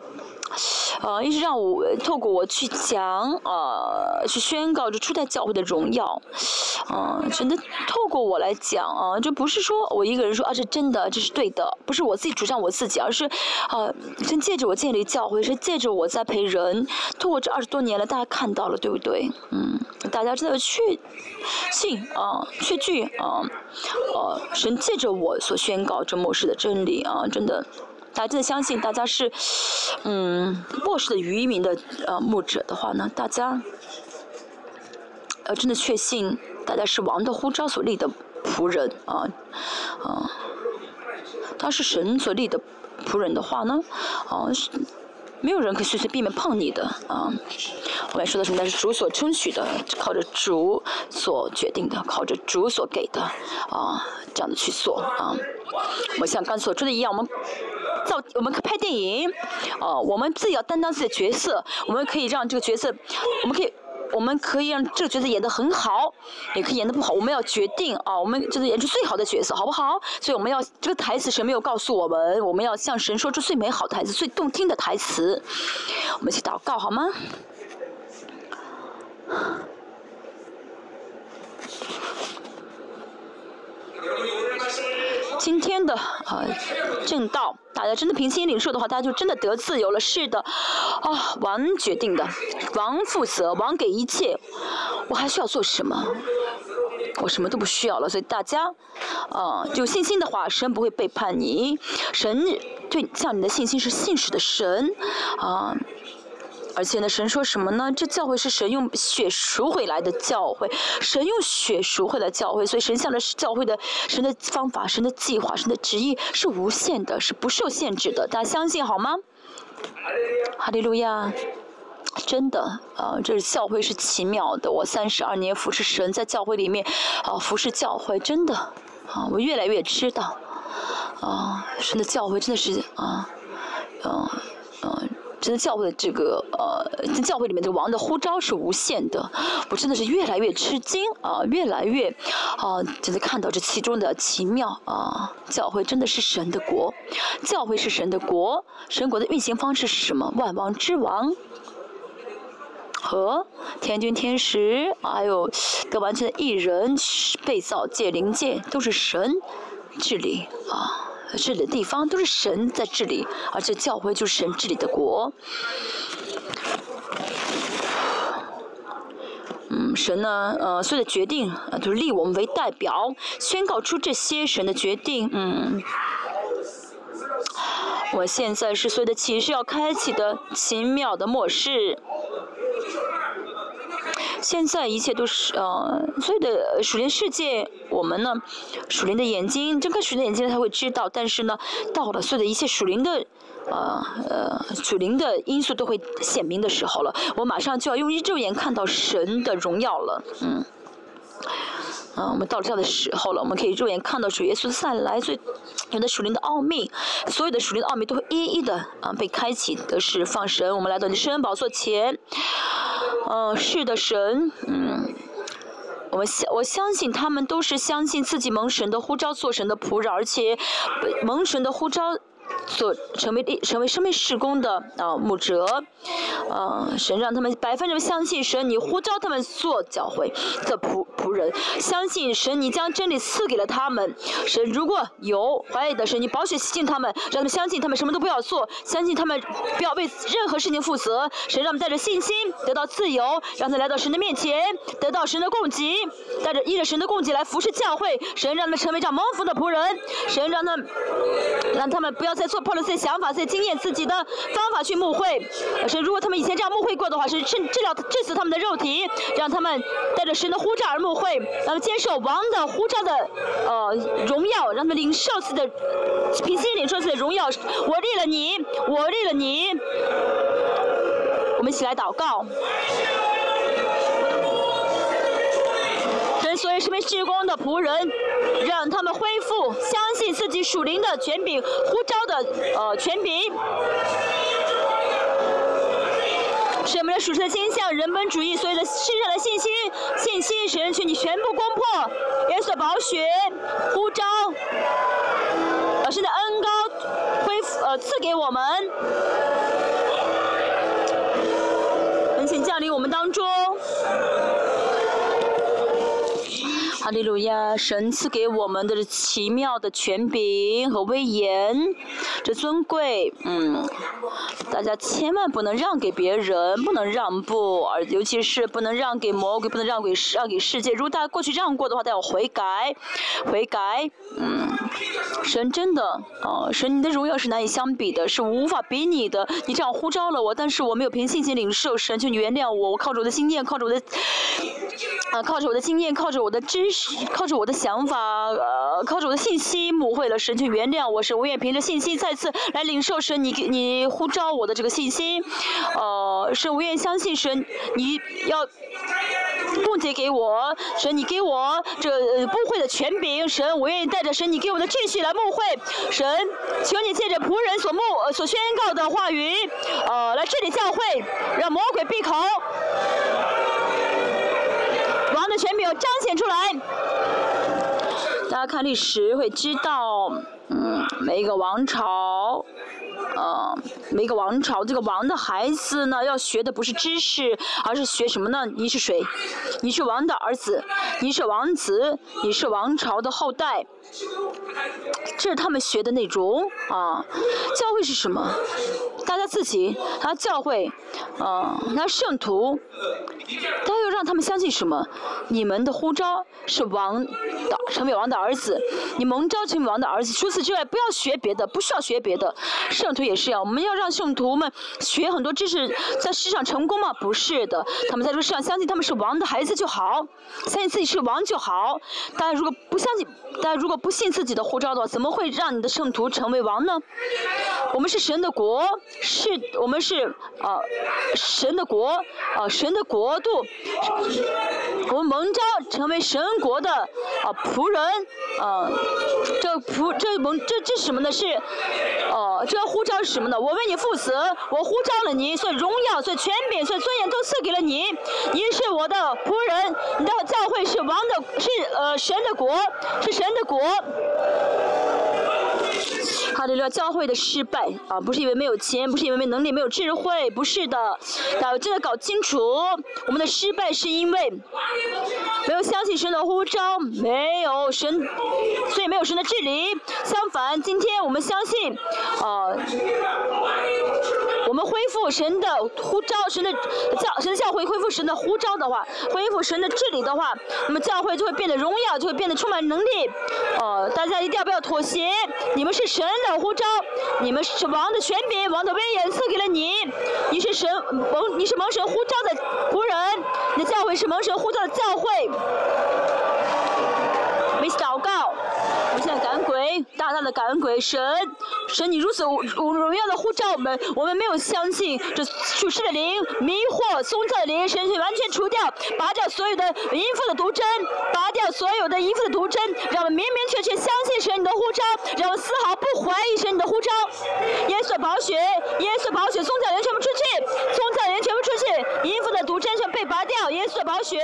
呃，一直让我透过我去讲，呃，去宣告这初代教会的荣耀，嗯，真的透过我来讲啊，这不是说我一个人说啊，这真的，这是对的，不是我自己主张我自己，而是，呃，真借着我建立教会，是借着我在陪人，透过这二十多年了，大家看到了，对不对？嗯，大家真的确信啊，确据啊，呃，神借着我所宣告这末世的真理啊，真的。大家真的相信大家是，嗯，末世的渔民的呃牧者的话呢，大家，呃，真的确信大家是王的呼召所立的仆人啊，啊，他是神所立的仆人的话呢，啊，是没有人可以随随便便碰你的啊。我们说的什么？那是主所争取的，靠着主所决定的，靠着主所给的啊，这样的去做啊。我像刚所说的一样，我们。造我们可拍电影，哦，我们自己要担当自己的角色，我们可以让这个角色，我们可以，我们可以让这个角色演得很好，也可以演得不好，我们要决定啊，我们就是演出最好的角色，好不好？所以我们要这个台词神没有告诉我们，我们要向神说出最美好的台词，最动听的台词。我们去祷告好吗？今天的呃正道，大家真的平心领受的话，大家就真的得自由了。是的，啊，王决定的，王负责，王给一切，我还需要做什么？我什么都不需要了。所以大家，啊，有信心的话，神不会背叛你。神对像你的信心是信实的神，啊。而且呢，神说什么呢？这教会是神用血赎回来的教会，神用血赎回来教会，所以神向的教会的神的方法、神的计划、神的旨意是无限的，是不受限制的。大家相信好吗？哈利路亚。真的，啊，这是教会是奇妙的。我三十二年服侍神，在教会里面，啊，服侍教会，真的，啊，我越来越知道，啊，神的教会真的是，啊，嗯，嗯，真的教会的这个，呃，在教会里面这个王的呼召是无限的。我真的是越来越吃惊，啊，越来越，啊，真的看到这其中的奇妙，啊，教会真的是神的国，教会是神的国，神国的运行方式是什么？万王之王。和天君天使，还有个完全的艺人被造界灵界，都是神治理啊，治理的地方都是神在治理，而且教会就是神治理的国。嗯，神呢，呃，所有的决定啊，都是立我们为代表，宣告出这些神的决定。嗯，我现在是所有的启示要开启的奇妙的末世。现在一切都是呃，所有的属灵世界，我们呢，属灵的眼睛睁开属灵的眼睛才会知道。但是呢，到了所有的一切属灵的，呃呃，属灵的因素都会显明的时候了，我马上就要用肉眼看到神的荣耀了，嗯。啊，我们到了这样的时候了，我们可以肉眼看到主耶稣的散来，所以有的属灵的奥秘，所有的属灵的奥秘都会一一的啊被开启的释放神。我们来到你圣恩宝座前，嗯，是的，神，嗯，我们相我相信他们都是相信自己蒙神的呼召做神的仆人，而且蒙神的呼召。所成为成为生命事工的啊牧者，啊神让他们百分之相信神，你呼召他们做教会的仆仆人，相信神，你将真理赐给了他们。神如果有怀疑的神，你保血洗净他们，让他们相信他们什么都不要做，相信他们不要为任何事情负责。神让他们带着信心得到自由，让他来到神的面前，得到神的供给，带着依着神的供给来服侍教会。神让他们成为这样蒙福的仆人，神让他们让他们不要在。做破了自己想法、自己经验、自己的方法去牧会，是如果他们以前这样牧会过的话，是治治疗治死他们的肉体，让他们带着神的呼召而牧会，让他们接受王的呼召的呃荣耀，让他们领受自己的凭心领受自己的荣耀。我立了你，我立了你，我们一起来祷告。所以，身为职工的仆人，让他们恢复相信自己属灵的权柄、呼召的呃权柄。是我们的属实的倾向，人本主义，所有的世上的信息、信息、神权，你全部攻破，耶稣的宝血、呼召，老师的恩高恢复呃赐给我们，恳请降临我们当中。利路亚！神赐给我们的奇妙的权柄和威严，这尊贵，嗯，大家千万不能让给别人，不能让步，而尤其是不能让给魔鬼，不能让给让给世界。如果大家过去让过的话，都要悔改，悔改，嗯，神真的，啊，神你的荣耀是难以相比的，是无法比拟的。你这样呼召了我，但是我没有凭信心领受，神就原谅我。我靠着我的经验，靠着我的，啊，靠着我的经验，靠着我的知识。[LAUGHS] 靠着我的想法，呃，靠着我的信息，母会了神去原谅我，神我愿凭着信心再次来领受神你给你呼召我的这个信心，呃，神我愿相信神你要供给给我，神你给我这不会的权柄，神我愿意带着神你给我的秩序来牧会，神求你借着仆人所牧所宣告的话语，呃，来治理教会，让魔鬼闭口。彰显出来，大家看历史会知道，嗯，每一个王朝。呃，每一个王朝这个王的孩子呢，要学的不是知识，而是学什么呢？你是谁？你是王的儿子，你是王子，你是王朝的后代，这是他们学的内容啊。教会是什么？大家自己，他教会，啊，那圣徒，他要让他们相信什么？你们的呼召是王的，成为王的儿子，你蒙召成为王的儿子。除此之外，不要学别的，不需要学别的。圣徒。也是要，我们要让让圣徒们学很多知识，在世上成功吗？不是的，他们在这个世上相信他们是王的孩子就好，相信自己是王就好。大家如果不相信，大家如果不信自己的护照的话，怎么会让你的圣徒成为王呢？我们是神的国，是我们是啊神的国啊神的国度，我们蒙召成为神国的啊仆人啊，这仆这蒙这这什么呢？是哦，这呼召是什么呢？我为你负责，我呼召了你，所以荣耀、所以权柄、所以尊严都赐给了你，你是我的仆人，你的教会是王的，是呃神的国，是神的国。哈利路亚！教会的失败啊，不是因为没有钱，不是因为没能力、没有智慧，不是的。大家真的搞清楚，我们的失败是因为没有相信神的呼召，没有神，所以没有神的治理。相反，今天我们相信，啊。我们恢复神的呼召，神的教，神的教会恢复神的呼召的话，恢复神的治理的话，那么教会就会变得荣耀，就会变得充满能力。哦，大家一定要不要妥协？你们是神的呼召，你们是王的权柄，王的威严赐给了你。你是神蒙，你是蒙神呼召的仆人，你的教会是蒙神呼召的教会。没祷告。我们现在感恩鬼，大大的感恩鬼神，神你如此荣耀的呼召我们，我们没有相信这属世的灵迷惑松造的灵，神去完全除掉，拔掉所有的淫妇的毒针，拔掉所有的淫妇的毒针，让我们明明确确相信神你的呼召，让我们丝毫不怀疑神你的呼召。耶稣宝血，耶稣宝血，松造人全部出去，松造人全部出去，淫妇的毒针全被拔掉，耶稣宝血。